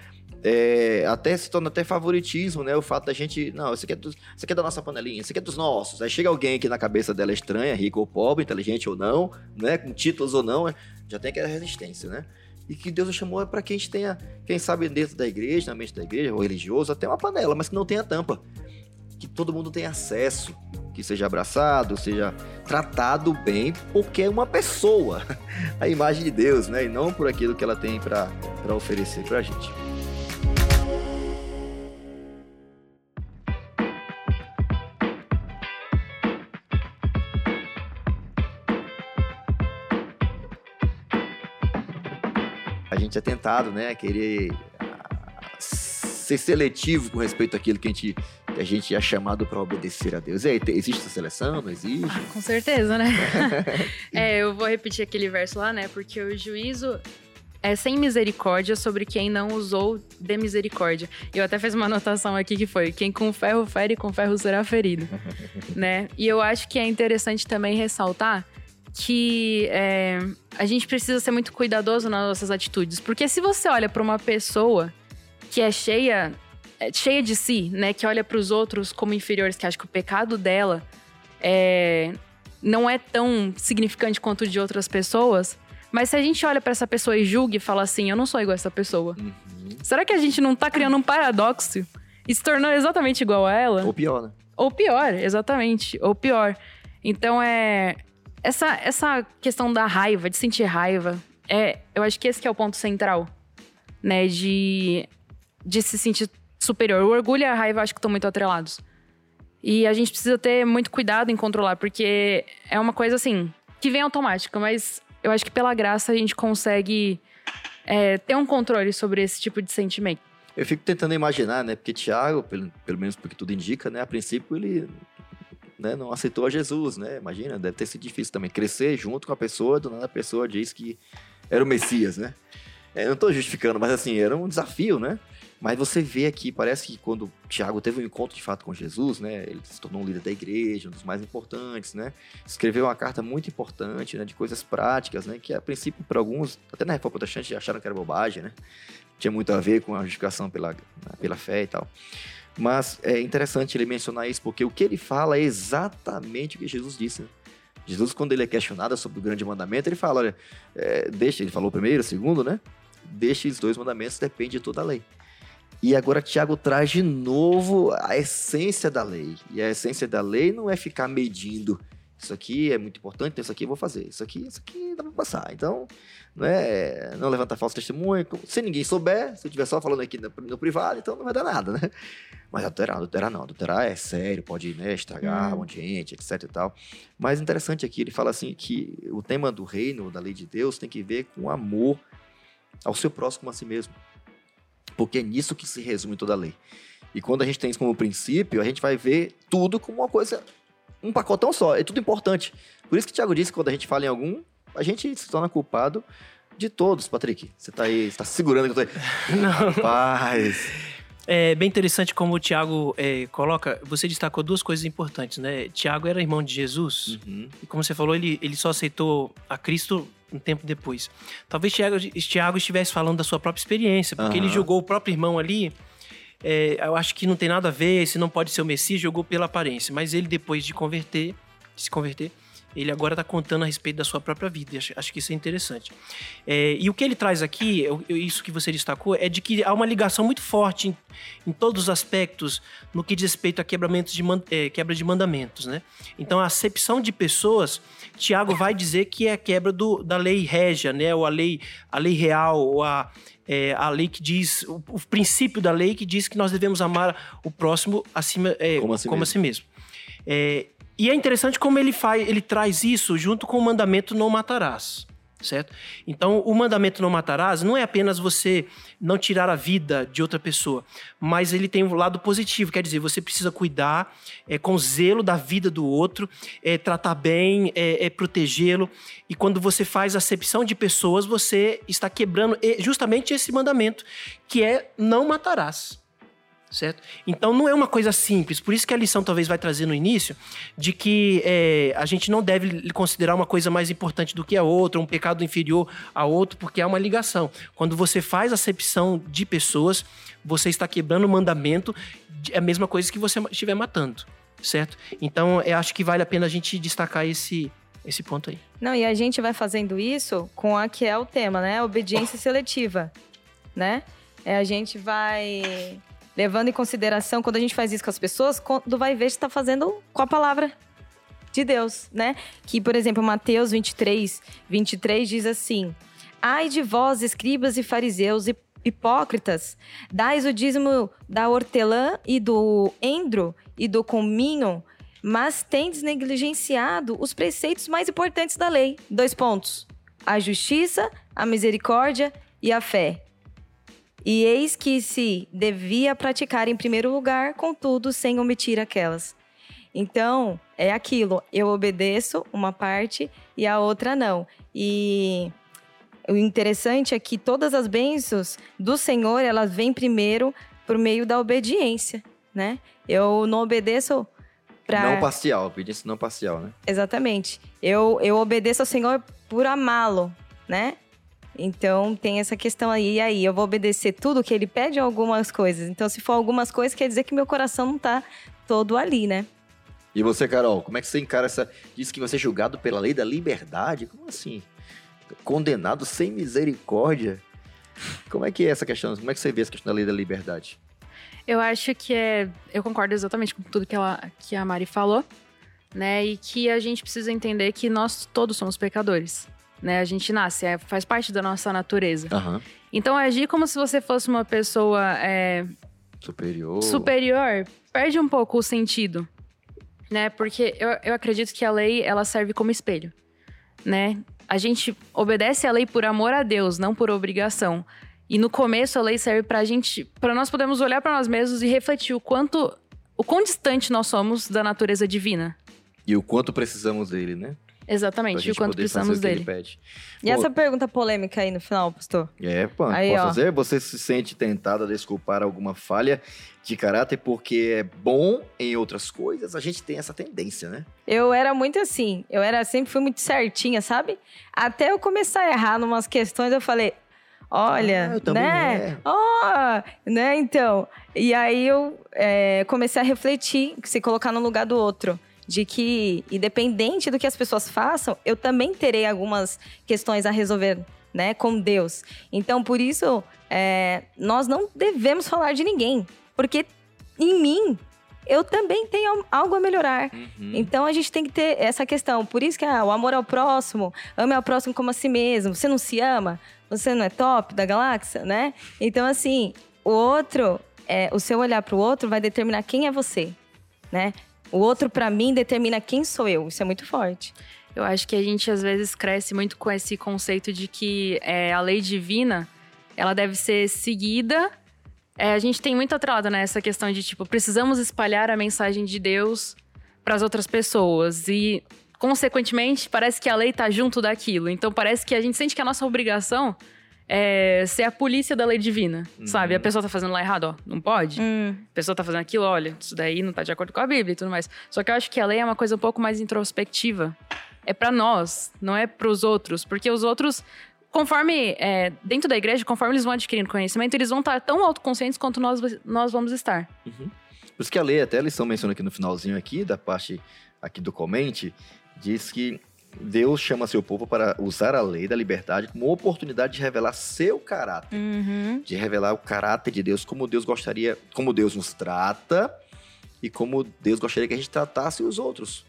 É? até se torna até favoritismo, né? O fato da gente, não, isso aqui, é do, isso aqui é da nossa panelinha, isso aqui é dos nossos. Aí chega alguém que na cabeça dela é estranha, rico ou pobre, inteligente ou não, né? Com títulos ou não, é, já tem aquela resistência, né? E que Deus chamou é para que a gente tenha, quem sabe, dentro da igreja, na mente da igreja, ou religioso, até uma panela, mas que não tenha tampa. Que todo mundo tenha acesso que seja abraçado, seja tratado bem, porque é uma pessoa, a imagem de Deus, né? E não por aquilo que ela tem para oferecer para a gente. Gente é tentado, né, querer ser seletivo com respeito àquilo que a gente que a gente é chamado para obedecer a Deus. E aí, existe essa seleção? Não existe? Ah, com certeza, né? é, eu vou repetir aquele verso lá, né? Porque o juízo é sem misericórdia sobre quem não usou de misericórdia. Eu até fiz uma anotação aqui que foi: quem com ferro fere, com ferro será ferido, né? E eu acho que é interessante também ressaltar que é, a gente precisa ser muito cuidadoso nas nossas atitudes, porque se você olha para uma pessoa que é cheia é, cheia de si, né? Que olha para os outros como inferiores, que acha que o pecado dela é, não é tão significante quanto o de outras pessoas. Mas se a gente olha para essa pessoa e julga e fala assim, eu não sou igual a essa pessoa. Uhum. Será que a gente não tá criando um paradoxo e se tornou exatamente igual a ela? Ou pior, né? Ou pior, exatamente. Ou pior. Então é. Essa, essa questão da raiva, de sentir raiva, é, eu acho que esse que é o ponto central, né? De, de se sentir superior. O orgulho e a raiva acho que estão muito atrelados. E a gente precisa ter muito cuidado em controlar, porque é uma coisa assim, que vem automática, mas eu acho que pela graça a gente consegue é, ter um controle sobre esse tipo de sentimento. Eu fico tentando imaginar, né? Porque Tiago, pelo, pelo menos porque tudo indica, né? A princípio ele né, não aceitou a Jesus, né? Imagina, deve ter sido difícil também crescer junto com a pessoa, do nada a pessoa diz que era o Messias, né? É, não estou justificando, mas assim, era um desafio, né? Mas você vê aqui, parece que quando Tiago teve um encontro de fato com Jesus, né, ele se tornou um líder da igreja, um dos mais importantes, né, escreveu uma carta muito importante, né, de coisas práticas, né, que a princípio para alguns, até na reforma protestante, acharam que era bobagem, né, tinha muito a ver com a justificação pela, pela fé e tal. Mas é interessante ele mencionar isso, porque o que ele fala é exatamente o que Jesus disse. Né? Jesus, quando ele é questionado sobre o grande mandamento, ele fala: olha, é, deixa, ele falou primeiro, segundo, né? Deixa os dois mandamentos, depende de toda a lei. E agora Tiago traz de novo a essência da lei. E a essência da lei não é ficar medindo. Isso aqui é muito importante, então isso aqui eu vou fazer. Isso aqui, isso aqui dá pra passar. Então, não é não levantar falso testemunho. Se ninguém souber, se eu estiver só falando aqui no, no, privado, então não vai dar nada, né? Mas adulterar, adulterar não. Adulterar é sério, pode né, estragar hum. um monte de gente, etc e tal. Mas interessante aqui, ele fala assim que o tema do reino, da lei de Deus, tem que ver com amor ao seu próximo a si mesmo. Porque é nisso que se resume toda a lei. E quando a gente tem isso como princípio, a gente vai ver tudo como uma coisa, um pacotão só. É tudo importante. Por isso que o Tiago disse que quando a gente fala em algum, a gente se torna culpado de todos, Patrick. Você tá aí, você tá segurando que eu tô aí. Não. Rapaz. É bem interessante como o Tiago é, coloca. Você destacou duas coisas importantes, né? Tiago era irmão de Jesus. Uhum. E como você falou, ele, ele só aceitou a Cristo um tempo depois. Talvez Tiago, Tiago estivesse falando da sua própria experiência, porque uhum. ele julgou o próprio irmão ali. É, eu acho que não tem nada a ver, esse não pode ser o Messias, jogou pela aparência. Mas ele, depois de converter, de se converter, Ele agora está contando a respeito da sua própria vida. Acho, acho que isso é interessante. É, e o que ele traz aqui, isso que você destacou, é de que há uma ligação muito forte em, em todos os aspectos no que diz respeito a quebramentos de, é, quebra de mandamentos. Né? Então, a acepção de pessoas, Tiago vai dizer que é a quebra do, da lei régia, né? ou a lei, a lei real, ou a, é, a lei que diz, o, o, princípio da lei que diz que nós devemos amar o próximo acima, é, como, a si como mesmo. A si mesmo. É, e é interessante como ele faz, ele traz isso junto com o mandamento não matarás, certo? Então, o mandamento não matarás não é apenas você não tirar a vida de outra pessoa, mas ele tem um lado positivo, quer dizer, você precisa cuidar é, com zelo da vida do outro, é, tratar bem, é, é protegê-lo. E quando você faz acepção de pessoas, você está quebrando justamente esse mandamento, que é não matarás certo? Então não é uma coisa simples. Por isso que a lição talvez vai trazer no início de que é, a gente não deve considerar uma coisa mais importante do que a outra, um pecado inferior a outro, porque há uma ligação. Quando você faz acepção de pessoas, você está quebrando o mandamento, é a mesma coisa que você estiver matando, certo? Então eu acho que vale a pena a gente destacar esse esse ponto aí. Não, e a gente vai fazendo isso com a que é o tema, né? Obediência seletiva, né? É, a gente vai levando em consideração, quando a gente faz isso com as pessoas, quando vai ver, está fazendo com a palavra de Deus, né? Que, por exemplo, Mateus 23, 23 diz assim: Ai de vós, escribas e fariseus, hipócritas, dais o dízimo da hortelã e do endro e do cominho, mas tendes negligenciado os preceitos mais importantes da lei. Dois pontos: a justiça, a misericórdia e a fé. E eis que se devia praticar em primeiro lugar, contudo, sem omitir aquelas. Então, é aquilo, eu obedeço uma parte e a outra não. E o interessante é que todas as bênçãos do Senhor, elas vêm primeiro por meio da obediência, né? Eu não obedeço para Não parcial, obediência não parcial, né? Exatamente. Eu, eu obedeço ao Senhor por amá-lo, né? Então tem essa questão aí, e aí eu vou obedecer tudo que ele pede algumas coisas. Então se for algumas coisas, quer dizer que meu coração não tá todo ali, né? E você, Carol, como é que você encara essa. Diz que você é julgado pela lei da liberdade? Como assim? Condenado sem misericórdia? Como é que é essa questão? Como é que você vê essa questão da lei da liberdade? Eu acho que é. Eu concordo exatamente com tudo que, ela, que a Mari falou, né? E que a gente precisa entender que nós todos somos pecadores né? A gente nasce, é, faz parte da nossa natureza. Uhum. Então, agir como se você fosse uma pessoa é, superior. superior perde um pouco o sentido, né? Porque eu, eu acredito que a lei ela serve como espelho, né? A gente obedece a lei por amor a Deus, não por obrigação. E no começo a lei serve pra gente, para nós podermos olhar para nós mesmos e refletir o quanto, o quão distante nós somos da natureza divina. E o quanto precisamos dele, né? Exatamente, o quanto precisamos dele. E Pô, essa pergunta polêmica aí no final, pastor? É, pô, aí, posso ó. fazer? Você se sente tentado a desculpar alguma falha de caráter porque é bom em outras coisas? A gente tem essa tendência, né? Eu era muito assim, eu era sempre fui muito certinha, sabe? Até eu começar a errar em umas questões, eu falei, olha, ah, né? Oh, né? Então, e aí eu é, comecei a refletir, se colocar no lugar do outro de que, independente do que as pessoas façam, eu também terei algumas questões a resolver, né, com Deus. Então, por isso, é, nós não devemos falar de ninguém, porque em mim eu também tenho algo a melhorar. Uhum. Então a gente tem que ter essa questão. Por isso que ah, o amor ao próximo, ame ao próximo como a si mesmo. Você não se ama? Você não é top da galáxia, né? Então, assim, o outro, é, o seu olhar para o outro vai determinar quem é você, né? O outro, para mim, determina quem sou eu. Isso é muito forte. Eu acho que a gente, às vezes, cresce muito com esse conceito de que é, a lei divina, ela deve ser seguida. É, a gente tem muito atrelado nessa né, questão de, tipo, precisamos espalhar a mensagem de Deus para as outras pessoas. E, consequentemente, parece que a lei está junto daquilo. Então, parece que a gente sente que a nossa obrigação é, ser a polícia da lei divina, uhum. sabe? A pessoa tá fazendo lá errado, ó, não pode. Uhum. A pessoa tá fazendo aquilo, olha, isso daí não tá de acordo com a Bíblia e tudo mais. Só que eu acho que a lei é uma coisa um pouco mais introspectiva. É para nós, não é para os outros, porque os outros conforme é, dentro da igreja, conforme eles vão adquirindo conhecimento, eles vão estar tão autoconscientes quanto nós, nós vamos estar. Uhum. Por isso que a lei, até a lição menciona aqui no finalzinho aqui, da parte aqui do comente, diz que Deus chama seu povo para usar a lei da liberdade como oportunidade de revelar seu caráter, Uhum. de revelar o caráter de Deus, como Deus gostaria, como Deus nos trata e como Deus gostaria que a gente tratasse os outros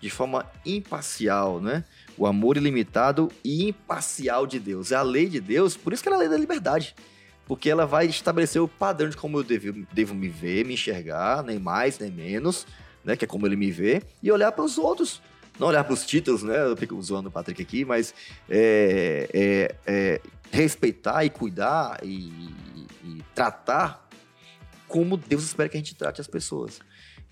de forma imparcial, né? O amor ilimitado e imparcial de Deus. É a lei de Deus, por isso que ela é a lei da liberdade. Porque ela vai estabelecer o padrão de como eu devo, devo me ver, me enxergar, nem mais, nem menos, né? Que é como ele me vê, e olhar para os outros. Não olhar para os títulos, né? Eu fico zoando o Patrick aqui, mas é, é- é respeitar e cuidar e, e tratar como Deus espera que a gente trate as pessoas.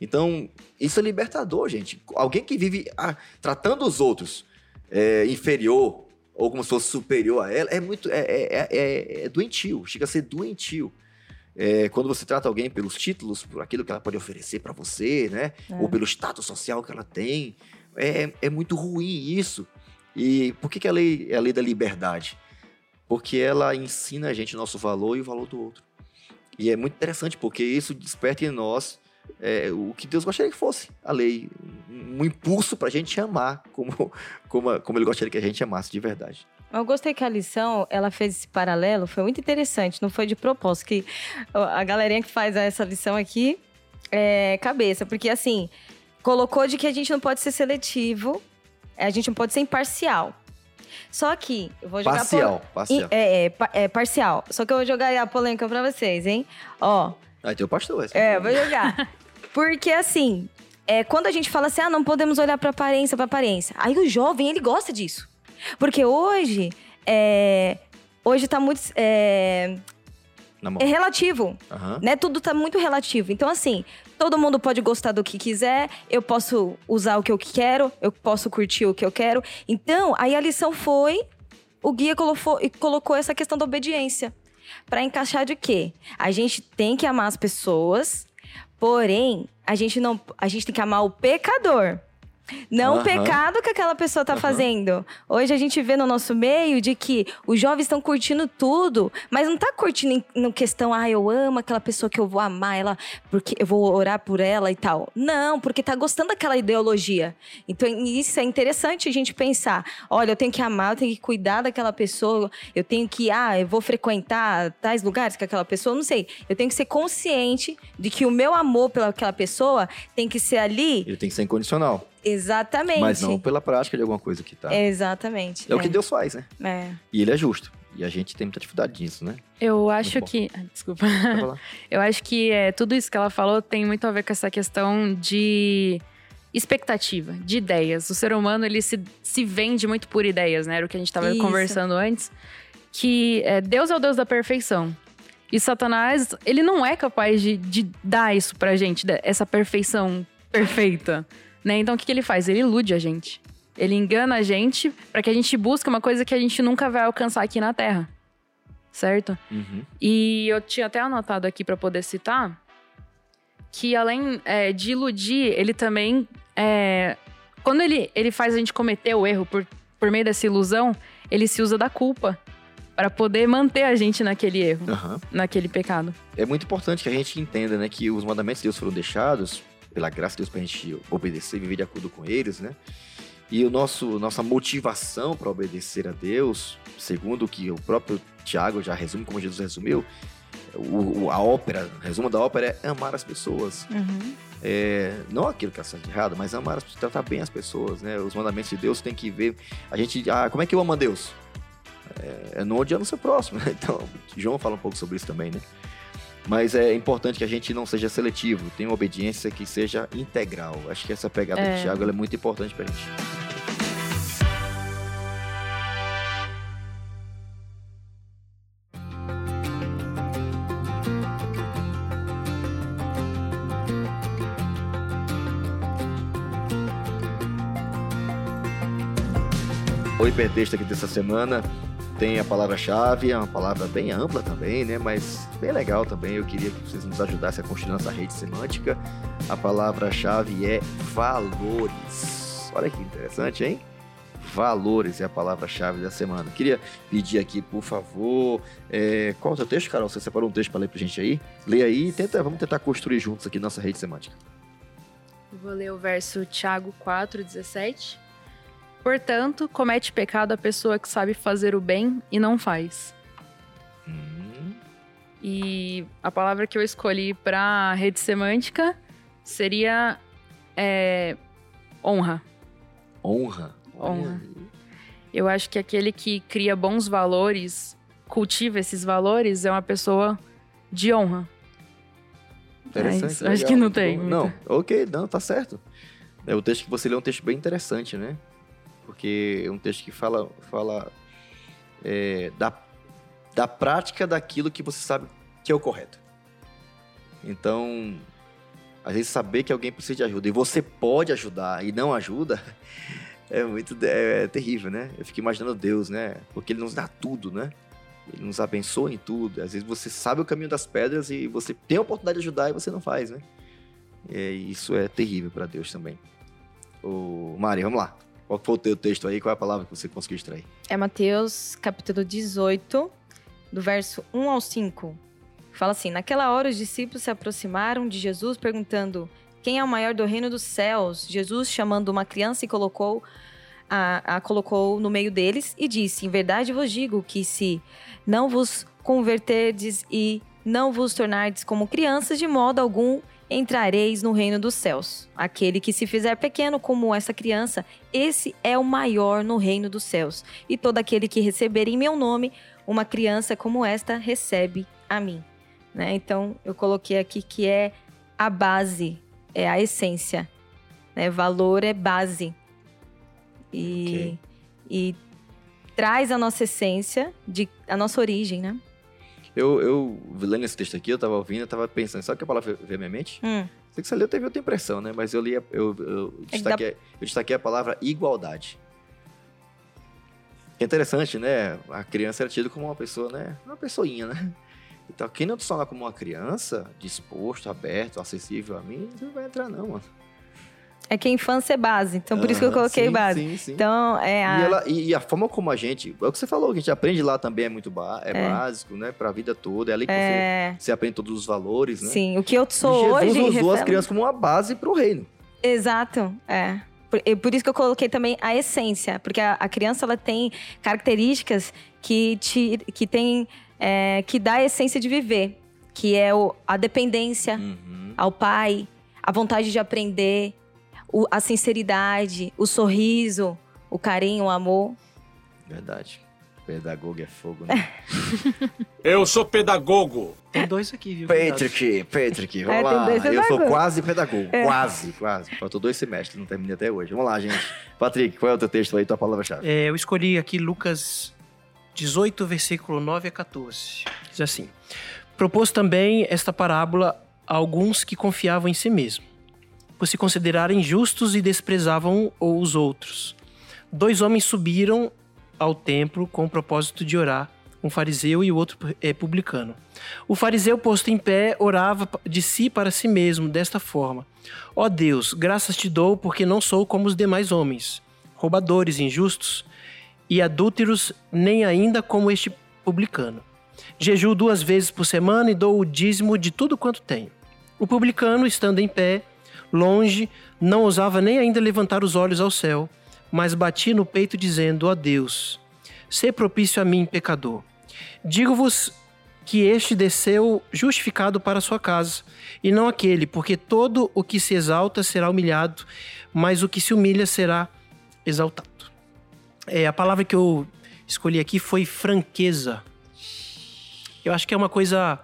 Então, isso é libertador, gente. Alguém que vive ah, tratando os outros é, inferior ou como se fosse superior a ela, é muito. É, é, é- é doentio, chega a ser doentio. É, quando você trata alguém pelos títulos, por aquilo que ela pode oferecer pra você, né? É. Ou pelo status social que ela tem, é, é muito ruim isso. E por que, que a lei é a lei da liberdade? Porque ela ensina a gente o nosso valor e o valor do outro. E é muito interessante, porque isso desperta em nós é, o que Deus gostaria que fosse a lei. Um, um impulso pra gente amar como, como, como ele gostaria que a gente amasse de verdade. Eu gostei que a lição, ela fez esse paralelo, foi muito interessante, não foi de propósito, que a galerinha que faz essa lição aqui é cabeça, porque assim, colocou de que a gente não pode ser seletivo, a gente não pode ser imparcial. Só que, eu vou jogar... Parcial, pol- parcial. É, é, é, parcial. Só que eu vou jogar a polêmica pra vocês, hein? Ó, Aí tem o pastor. esse. é, vou jogar. Porque assim, é, quando a gente fala assim, ah, não podemos olhar pra aparência, pra aparência. Aí o jovem, ele gosta disso. Porque hoje, é, hoje tá muito, é, é relativo, Aham. né? Tudo tá muito relativo. Então assim, todo mundo pode gostar do que quiser, eu posso usar o que eu quero, eu posso curtir o que eu quero. Então, aí a lição foi, o guia colocou, essa questão da obediência. Pra encaixar de quê? A gente tem que amar as pessoas, porém, a gente não, a gente tem que amar o pecador. Não o Aham. pecado que aquela pessoa tá Aham. fazendo. Hoje a gente vê no nosso meio de que os jovens estão curtindo tudo, mas não tá curtindo em, no questão, ah, eu amo aquela pessoa que eu vou amar ela, porque eu vou orar por ela e tal. Não, porque tá gostando daquela ideologia. Então isso é interessante a gente pensar. Olha, eu tenho que amar, eu tenho que cuidar daquela pessoa, eu tenho que, ah, eu vou frequentar tais lugares com aquela pessoa, não sei. Eu tenho que ser consciente de que o meu amor pelaquela pessoa tem que ser ali Ele tem que ser incondicional. Exatamente. Mas não pela prática de alguma coisa que tá. É, Exatamente. o que Deus faz, né? É. E ele é justo. E a gente tem muita dificuldade nisso, né? Eu acho que. Desculpa. Eu acho que é, tudo isso que ela falou tem muito a ver com essa questão de expectativa, de ideias. O ser humano, ele se, se vende muito por ideias, né? Era o que a gente estava Isso. conversando antes. Que é, Deus é o Deus da perfeição. E Satanás, ele não é capaz de, de dar isso pra gente, essa perfeição perfeita. Né? Então, o que, que ele faz? Ele ilude a gente. Ele engana a gente para que a gente busque uma coisa que a gente nunca vai alcançar aqui na Terra. Certo? Uhum. E eu tinha até anotado aqui para poder citar que além é, de iludir, ele também é, quando ele, ele faz a gente cometer o erro por, por meio dessa ilusão, ele se usa da culpa para poder manter a gente naquele erro, Aham. naquele pecado. É muito importante que a gente entenda, né, que os mandamentos de Deus foram deixados pela graça de Deus pra gente obedecer e viver de acordo com eles, né? E o nosso nossa motivação para obedecer a Deus, segundo o que o próprio Tiago já resume como Jesus resumiu, o, a ópera, o resumo da ópera é amar as pessoas. Uhum. É, não aquilo que é certo e errado, mas amar, as tratar bem as pessoas, né? Os mandamentos de Deus tem que ver. A gente, ah, como é que eu amo a Deus? É, é não odiando o seu próximo, né? Então, João fala um pouco sobre isso também, né? Mas é importante que a gente não seja seletivo, tenha uma obediência que seja integral. Acho que essa pegada É. de Tiago ela é muito importante pra gente. O hipertexto aqui dessa semana tem a palavra-chave, é uma palavra bem ampla também, né? Mas bem legal também. Eu queria que vocês nos ajudassem a construir nossa rede semântica. A palavra-chave é valores. Olha que interessante, hein? Valores é a palavra-chave da semana. Queria pedir aqui, por favor, é, qual é o teu texto, Carol? Você separou um texto para ler pra gente aí? Lê aí e tenta, vamos tentar construir juntos aqui nossa rede semântica. Vou ler o verso Tiago 4, 17. Portanto, comete pecado a pessoa que sabe fazer o bem e não faz. Hum, E a palavra que eu escolhi para rede semântica seria é, honra. honra. Honra. Eu acho que aquele que cria bons valores, cultiva esses valores, é uma pessoa de honra. Interessante. Legal, acho que não tem. Não, ok, não, tá certo. É, o texto que você leu é um texto bem interessante, né? Porque é um texto que fala, fala é, da, da prática daquilo que você sabe que é o correto. Então, às vezes saber que alguém precisa de ajuda e você pode ajudar e não ajuda é muito é, é terrível, né? Eu fico imaginando Deus, né? Porque Ele nos dá tudo, né? Ele nos abençoa em tudo. Às vezes você sabe o caminho das pedras e você tem a oportunidade de ajudar e você não faz, né? É, isso é terrível para Deus também. Ô, Mari, vamos lá. Qual foi o teu texto aí? Qual é a palavra que você conseguiu extrair? É Mateus capítulo 18, do verso 1 ao 5. Fala assim: Naquela hora os discípulos se aproximaram de Jesus perguntando: Quem é o maior do reino dos céus? Jesus, chamando uma criança e colocou a, a colocou no meio deles e disse: Em verdade vos digo que se não vos converterdes e não vos tornardes como crianças, de modo algum entrareis no reino dos céus. Aquele que se fizer pequeno como essa criança, esse é o maior no reino dos céus. E todo aquele que receber em meu nome uma criança como esta recebe a mim. Né? Então eu coloquei aqui que é a base, é a essência. Né? Valor é base. E, Ok. e traz a nossa essência, de, a nossa origem, né? Eu, eu lendo esse texto aqui, eu tava ouvindo, eu tava pensando, sabe o que a palavra veio à minha mente? Hum, Sei que você leu, teve outra impressão, né? Mas eu li, eu, eu, É que destaquei, eu destaquei a palavra igualdade. É interessante, né? A criança era tida como uma pessoa, né? Uma pessoinha, né? Então, quem não te torna como uma criança, disposto, aberto, acessível a mim, não vai entrar, não, mano. É que a infância é base, então por isso que eu coloquei sim, base. Sim, sim. Então, é a. E, ela- e- a forma como a gente. É o que você falou, que a gente aprende lá também é muito ba- é É. básico, né? Pra vida toda. É ali que é, você, você aprende todos os valores, né? Sim, o que eu sou Jesus hoje. usou as crianças como uma base pro reino. Exato, é. Por, e por isso que eu coloquei também a essência, porque a, a criança ela tem características que te, que tem, é, que dá a essência de viver, que é o, a dependência Uhum. ao pai, a vontade de aprender, o- a sinceridade, o sorriso, o carinho, o amor. Verdade. Pedagogo é fogo, né? Eu sou pedagogo. Tem dois aqui, viu? Patrick, Patrick, vamos É, lá. Eu sou quase pedagogo. Quase, quase. Faltou dois semestres, não terminei até hoje. Vamos lá, gente. Patrick, qual é o teu texto aí, tua palavra-chave? É, eu escolhi aqui Lucas 18, versículo 9 a 14. Diz assim: Propôs também esta parábola a alguns que confiavam em si mesmo, por se considerarem justos e desprezavam os outros. Dois homens subiram ao templo com o propósito de orar, um fariseu e o outro é, publicano. O fariseu, posto em pé, orava de si para si mesmo, desta forma: Ó Deus, graças te dou, porque não sou como os demais homens, roubadores, injustos e adúlteros, nem ainda como este publicano. Jejuo duas vezes por semana e dou o dízimo de tudo quanto tenho. O publicano, estando em pé, longe, não ousava nem ainda levantar os olhos ao céu, mas batia no peito, dizendo: Ó Deus, sê propício a mim, pecador. Digo-vos que este desceu justificado para sua casa, e não aquele, porque todo o que se exalta será humilhado, mas o que se humilha será exaltado. É, a palavra que eu escolhi aqui foi franqueza. Eu acho que é uma coisa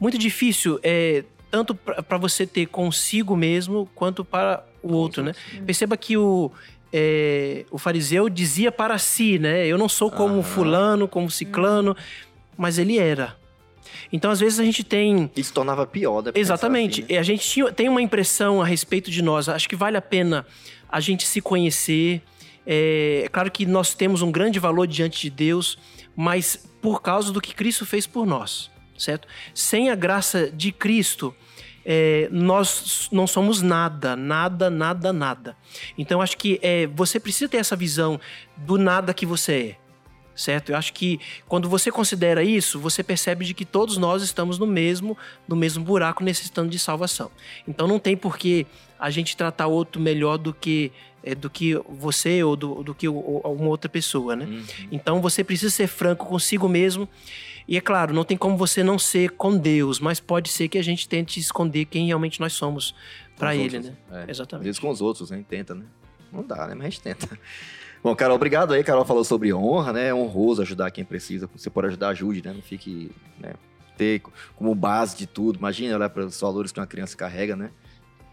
muito difícil, é, tanto para você ter consigo mesmo, quanto para o outro, né? Perceba que o, é, o fariseu dizia para si, né? Eu não sou como Aham. fulano, como ciclano, mas ele era. Então, às vezes, a gente tem Isso tornava pior, né? pensar Exatamente. assim, né? E A gente tinha- tem uma impressão a respeito de nós. Acho que vale a pena a gente se conhecer. É, é claro que nós temos um grande valor diante de Deus, mas por causa do que Cristo fez por nós, certo? Sem a graça de Cristo, é, nós não somos nada, nada, nada, nada. Então acho que é, você precisa ter essa visão do nada que você é. certo? Eu acho que quando você considera isso, você percebe de que todos nós estamos no mesmo, no mesmo buraco necessitando de salvação. Então não tem por que a gente tratar outro melhor do que é, do que você ou do, do que uma outra pessoa, né? Uhum. Então você precisa ser franco consigo mesmo. E é claro, não tem como você não ser com Deus, mas pode ser que a gente tente esconder quem realmente nós somos para Ele, outros, né? É. Exatamente. Às vezes com os outros, né? Tenta, né? Não dá, né? Mas a gente tenta. Bom, Carol, obrigado aí. Carol falou sobre honra, né? É honroso ajudar quem precisa. Você pode ajudar, ajude, né? Não fique, né? Ter como base de tudo. Imagina olhar para os valores que uma criança carrega, né?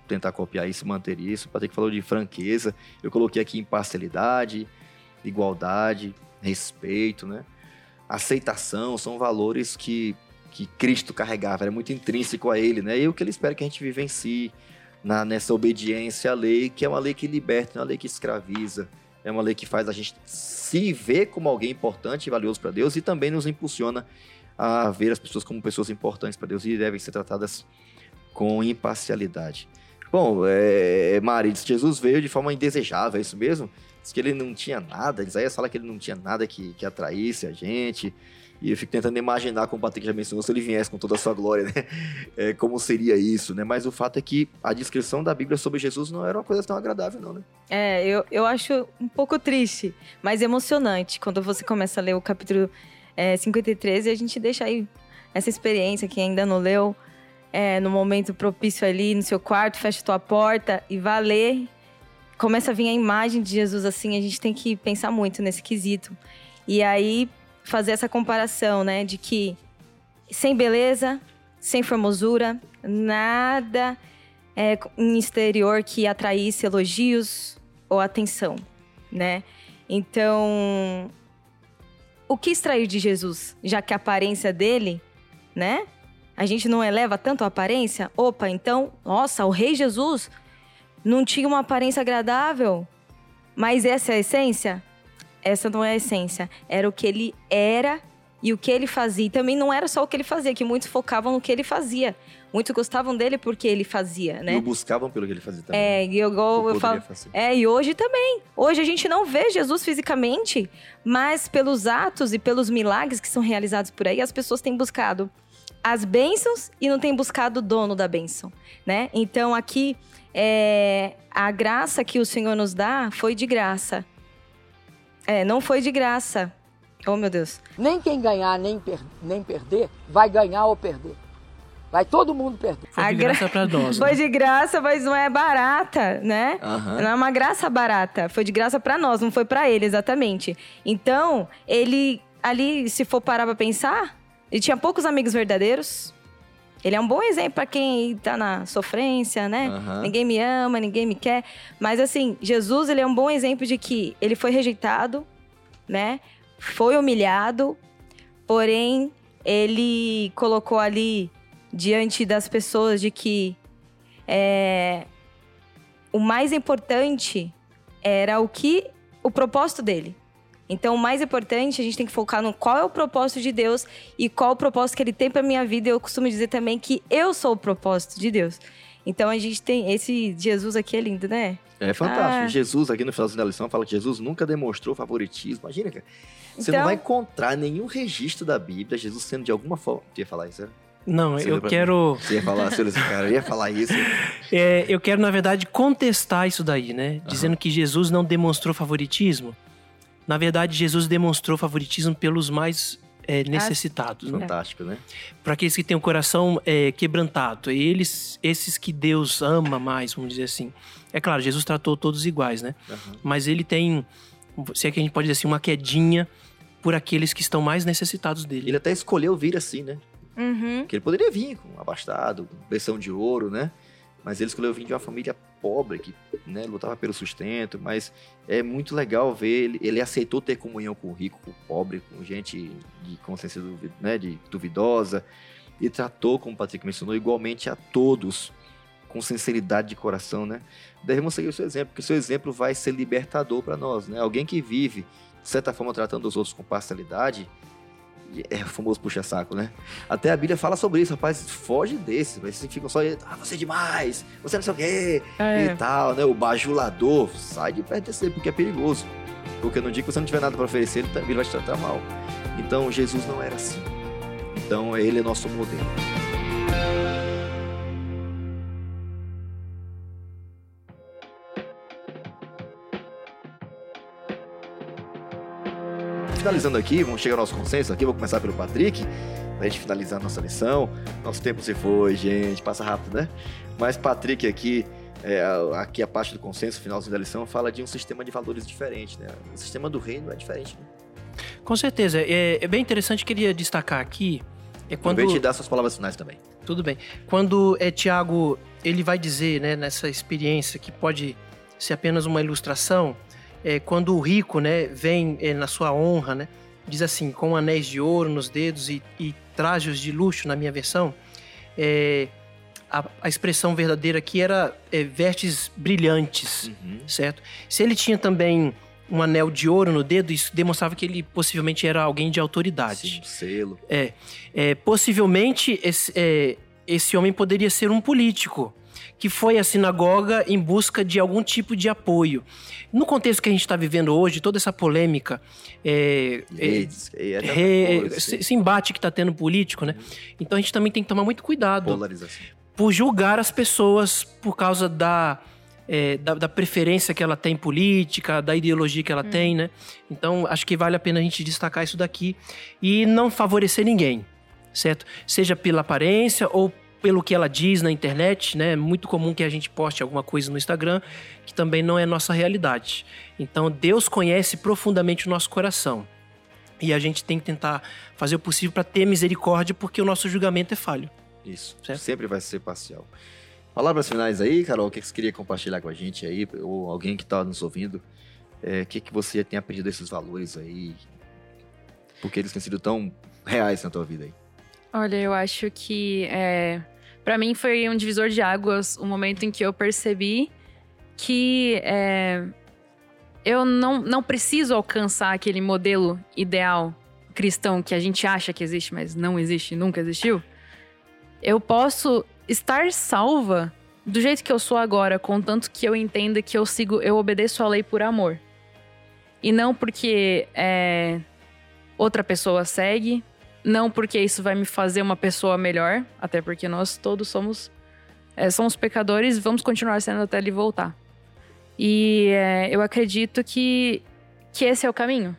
Tentar copiar isso, manter isso. Para ter que falou de franqueza. Eu coloquei aqui imparcialidade, igualdade, respeito, né? Aceitação são valores que, que Cristo carregava, era muito intrínseco a ele, né? E o que ele espera que a gente vivencie na, nessa obediência à lei, que é uma lei que liberta, não é uma lei que escraviza é uma lei que faz a gente se ver como alguém importante e valioso para Deus e também nos impulsiona a ver as pessoas como pessoas importantes para Deus e devem ser tratadas com imparcialidade. Bom, é, Mari, Jesus veio de forma indesejável, é isso mesmo? Diz que ele não tinha nada, Isaías fala que ele não tinha nada que, que atraísse a gente, e eu fico tentando imaginar, como o Patrick já mencionou, se ele viesse com toda a sua glória, né? É, como seria isso, né? Mas o fato é que a descrição da Bíblia sobre Jesus não era uma coisa tão agradável, não, né? É, eu, eu acho um pouco triste, mas emocionante quando você começa a ler o capítulo é, 53 e a gente deixa aí essa experiência, que ainda não leu, é, no momento propício ali no seu quarto, fecha tua porta e vá ler. Começa a vir a imagem de Jesus assim, a gente tem que pensar muito nesse quesito. E aí, fazer essa comparação, né? De que sem beleza, sem formosura, nada é, em exterior que atraísse elogios ou atenção, né? Então, o que extrair de Jesus, já que a aparência dele, né? A gente não eleva tanto a aparência? Opa, então, nossa, o Rei Jesus não tinha uma aparência agradável, mas essa é a essência? essa não é a essência. Era o que ele era e o que ele fazia. E também não era só o que ele fazia, que muitos focavam no que ele fazia. Muitos gostavam dele porque ele fazia, né? E buscavam pelo que ele fazia também. É, e eu, eu, eu falo. Fazer. É, e hoje também. Hoje a gente não vê Jesus fisicamente, mas pelos atos e pelos milagres que são realizados por aí, as pessoas têm buscado as bênçãos e não têm buscado o dono da bênção, né? Então aqui é, a graça que o Senhor nos dá foi de graça. É, não foi de graça. Oh, meu Deus. Nem quem ganhar, nem, per nem perder, vai ganhar ou perder. Vai todo mundo perder. Foi de graça pra nós. Né? Foi de graça, mas não é barata, né? Uhum. Não é uma graça barata. Foi de graça para nós, não foi para ele, exatamente. Então, ele ali, se for parar pra pensar, ele tinha poucos amigos verdadeiros. Ele é um bom exemplo para quem tá na sofrência, né? Uhum. Ninguém me ama, ninguém me quer. Mas assim, Jesus, ele é um bom exemplo de que ele foi rejeitado, né? Foi humilhado, porém ele colocou ali diante das pessoas de que é, o mais importante era o que o propósito dele. Então, o mais importante, a gente tem que focar no qual é o propósito de Deus e qual o propósito que ele tem para minha vida. Eu costumo dizer também que eu sou o propósito de Deus. Então, a gente tem esse Jesus aqui é lindo, né? É fantástico. Ah. Jesus, aqui no finalzinho da lição, fala que Jesus nunca demonstrou favoritismo. Imagina, cara. Você então... não vai encontrar nenhum registro da Bíblia Jesus sendo de alguma forma. Você ia falar isso, né? Não, Você eu quero. Você ia falar, cara, eu ia falar isso. É, eu quero, na verdade, contestar isso daí, né? Dizendo uhum. que Jesus não demonstrou favoritismo. Na verdade, Jesus demonstrou favoritismo pelos mais é, necessitados. Né? Fantástico, né? Para aqueles que têm o coração é, quebrantado. Eles, esses que Deus ama mais, vamos dizer assim. É claro, Jesus tratou todos iguais, né? Uhum. Mas ele tem, se é que a gente pode dizer assim, uma quedinha por aqueles que estão mais necessitados dele. Ele até escolheu vir assim, né? Uhum. Porque ele poderia vir com abastado, com pressão de ouro, né? Mas ele escolheu vir de uma família pobre, que né, lutava pelo sustento, mas é muito legal ver ele, ele aceitou ter comunhão com o rico, com o pobre, com gente de consciência né, de duvidosa, e tratou, como o Patrick mencionou, igualmente a todos, com sinceridade de coração, né? Devemos seguir o seu exemplo, porque o seu exemplo vai ser libertador para nós, né? Alguém que vive, de certa forma, tratando os outros com parcialidade, é o famoso puxa-saco, né? Até a Bíblia fala sobre isso, rapaz, foge desse. Vocês ficam só, ah, você é demais, você não sei o quê, É. e tal, né? O bajulador, sai de perto desse, porque é perigoso. Porque no dia que você não tiver nada para oferecer, ele também vai te tratar mal. Então, Jesus não era assim. Então, ele é nosso modelo. Finalizando aqui, vamos chegar ao nosso consenso aqui. Vou começar pelo Patrick, pra gente finalizar a nossa lição. Nosso tempo se foi, gente, passa rápido, né? Mas Patrick aqui, é, aqui a parte do consenso, finalzinho da lição, fala de um sistema de valores diferente, né? O sistema do reino é diferente, né? Com certeza. É, é bem interessante, queria destacar aqui. É quando. Aproveite e dá suas palavras finais também. Tudo bem. Quando é Tiago, ele vai dizer, né, nessa experiência que pode ser apenas uma ilustração, é, quando o rico, né, vem é, na sua honra, né, diz assim, com anéis de ouro nos dedos e, e trajes de luxo, na minha versão, é, a, a expressão verdadeira aqui era é, vestes brilhantes, certo? Se ele tinha também um anel de ouro no dedo, isso demonstrava que ele possivelmente era alguém de autoridade. Sim, selo. É, é, possivelmente esse, é, esse homem poderia ser um político que foi à sinagoga em busca de algum tipo de apoio. No contexto que a gente está vivendo hoje, toda essa polêmica, é, é, re- esse embate que está tendo político, né? Então a gente também tem que tomar muito cuidado Polarização. por julgar as pessoas por causa da, é, da, da preferência que ela tem política, da ideologia que ela tem, né? Então, acho que vale a pena a gente destacar isso daqui e não favorecer ninguém, certo? Seja pela aparência ou pelo que ela diz na internet, né? É muito comum que a gente poste alguma coisa no Instagram que também não é nossa realidade. Então, Deus conhece profundamente o nosso coração. E a gente tem que tentar fazer o possível para ter misericórdia, porque o nosso julgamento é falho. Isso. Certo. Sempre vai ser parcial. Palavras finais aí, Carol, o que você queria compartilhar com a gente aí, ou alguém que está nos ouvindo, é, o que, que você tem aprendido desses valores aí, porque eles têm sido tão reais na tua vida aí. Olha, eu acho que é, para mim foi um divisor de águas o momento em que eu percebi que é, eu não, não preciso alcançar aquele modelo ideal cristão que a gente acha que existe, mas não existe, nunca existiu. Eu posso estar salva do jeito que eu sou agora, contanto que eu entenda que eu sigo, eu obedeço a lei por amor. E não porque é, outra pessoa segue, não porque isso vai me fazer uma pessoa melhor, até porque nós todos somos é, somos pecadores e vamos continuar sendo até ele voltar. E é, eu acredito que, que esse é o caminho.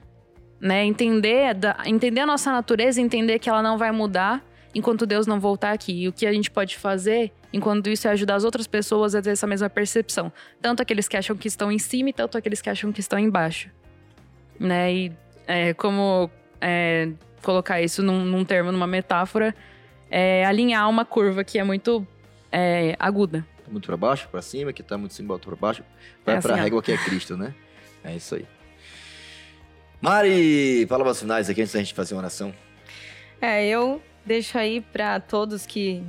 Né? Entender, da, entender a nossa natureza, entender que ela não vai mudar enquanto Deus não voltar aqui. E o que a gente pode fazer enquanto isso é ajudar as outras pessoas a ter essa mesma percepção. Tanto aqueles que acham que estão em cima e tanto aqueles que acham que estão embaixo. Né? E é, como é, colocar isso num, num termo, numa metáfora, é alinhar uma curva que é muito é, aguda. Tá muito pra baixo, pra cima, que tá muito cima, bota pra baixo. Vai É pra assim, ó. régua que é Cristo, né? É isso aí. Mari, palavras finais aqui antes da gente fazer uma oração. É, eu deixo aí para todos que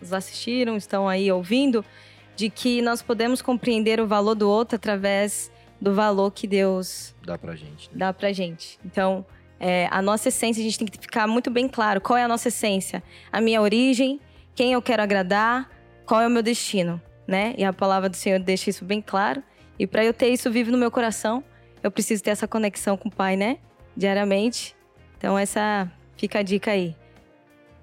nos assistiram, estão aí ouvindo, de que nós podemos compreender o valor do outro através do valor que Deus Dá pra gente. né? dá pra gente. Então, é, a nossa essência, a gente tem que ficar muito bem claro qual é a nossa essência, a minha origem, quem eu quero agradar, qual é o meu destino, né? E a palavra do Senhor deixa isso bem claro. E para eu ter isso vivo no meu coração, eu preciso ter essa conexão com o Pai, né? Diariamente. Então, essa fica a dica aí.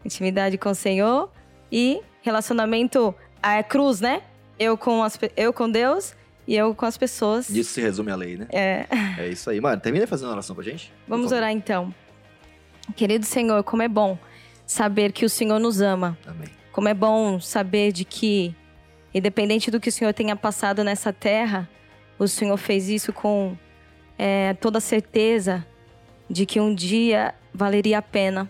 Intimidade com o Senhor e relacionamento à cruz, né? Eu com, as, eu com Deus e eu com as pessoas. Nisso se resume a lei, né? É. É isso aí. Mari, termina fazendo oração pra gente. Vamos orar então. Querido Senhor, como é bom saber que o Senhor nos ama. Amém. Como é bom saber de que, independente do que o Senhor tenha passado nessa terra, o Senhor fez isso com é, toda a certeza de que um dia valeria a pena.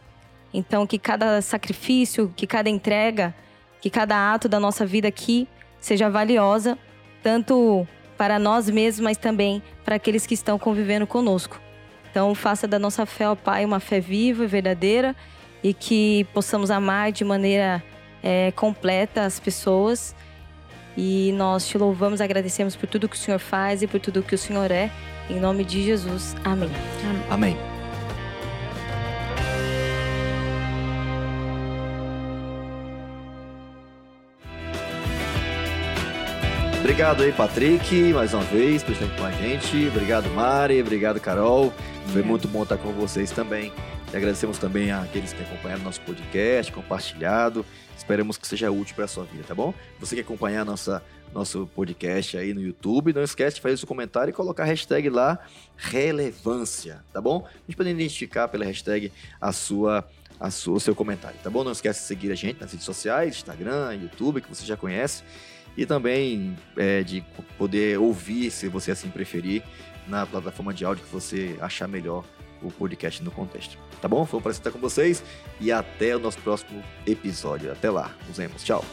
Então, que cada sacrifício, que cada entrega, que cada ato da nossa vida aqui seja valiosa, tanto para nós mesmos, mas também para aqueles que estão convivendo conosco. Então, faça da nossa fé, ó Pai, uma fé viva e verdadeira e que possamos amar de maneira é, completa as pessoas. E nós te louvamos, agradecemos por tudo que o Senhor faz e por tudo que o Senhor é. Em nome de Jesus. Amém. Amém. Obrigado aí, Patrick, mais uma vez, por estar com a gente. Obrigado, Mari. Obrigado, Carol. Foi muito bom estar com vocês também. E agradecemos também àqueles que acompanharam nosso podcast, compartilhado. Esperamos que seja útil para a sua vida, tá bom? Você que acompanhar nossa, nosso podcast aí no YouTube, não esquece de fazer seu comentário e colocar a hashtag lá, relevância, tá bom? A gente pode identificar pela hashtag a sua, a sua, o seu comentário, tá bom? Não esquece de seguir a gente nas redes sociais, Instagram, YouTube, que você já conhece. E também é, de poder ouvir, se você assim preferir, na plataforma de áudio que você achar melhor o podcast no contexto. Tá bom? Foi um prazer estar com vocês e até o nosso próximo episódio. Até lá. Nos vemos. Tchau.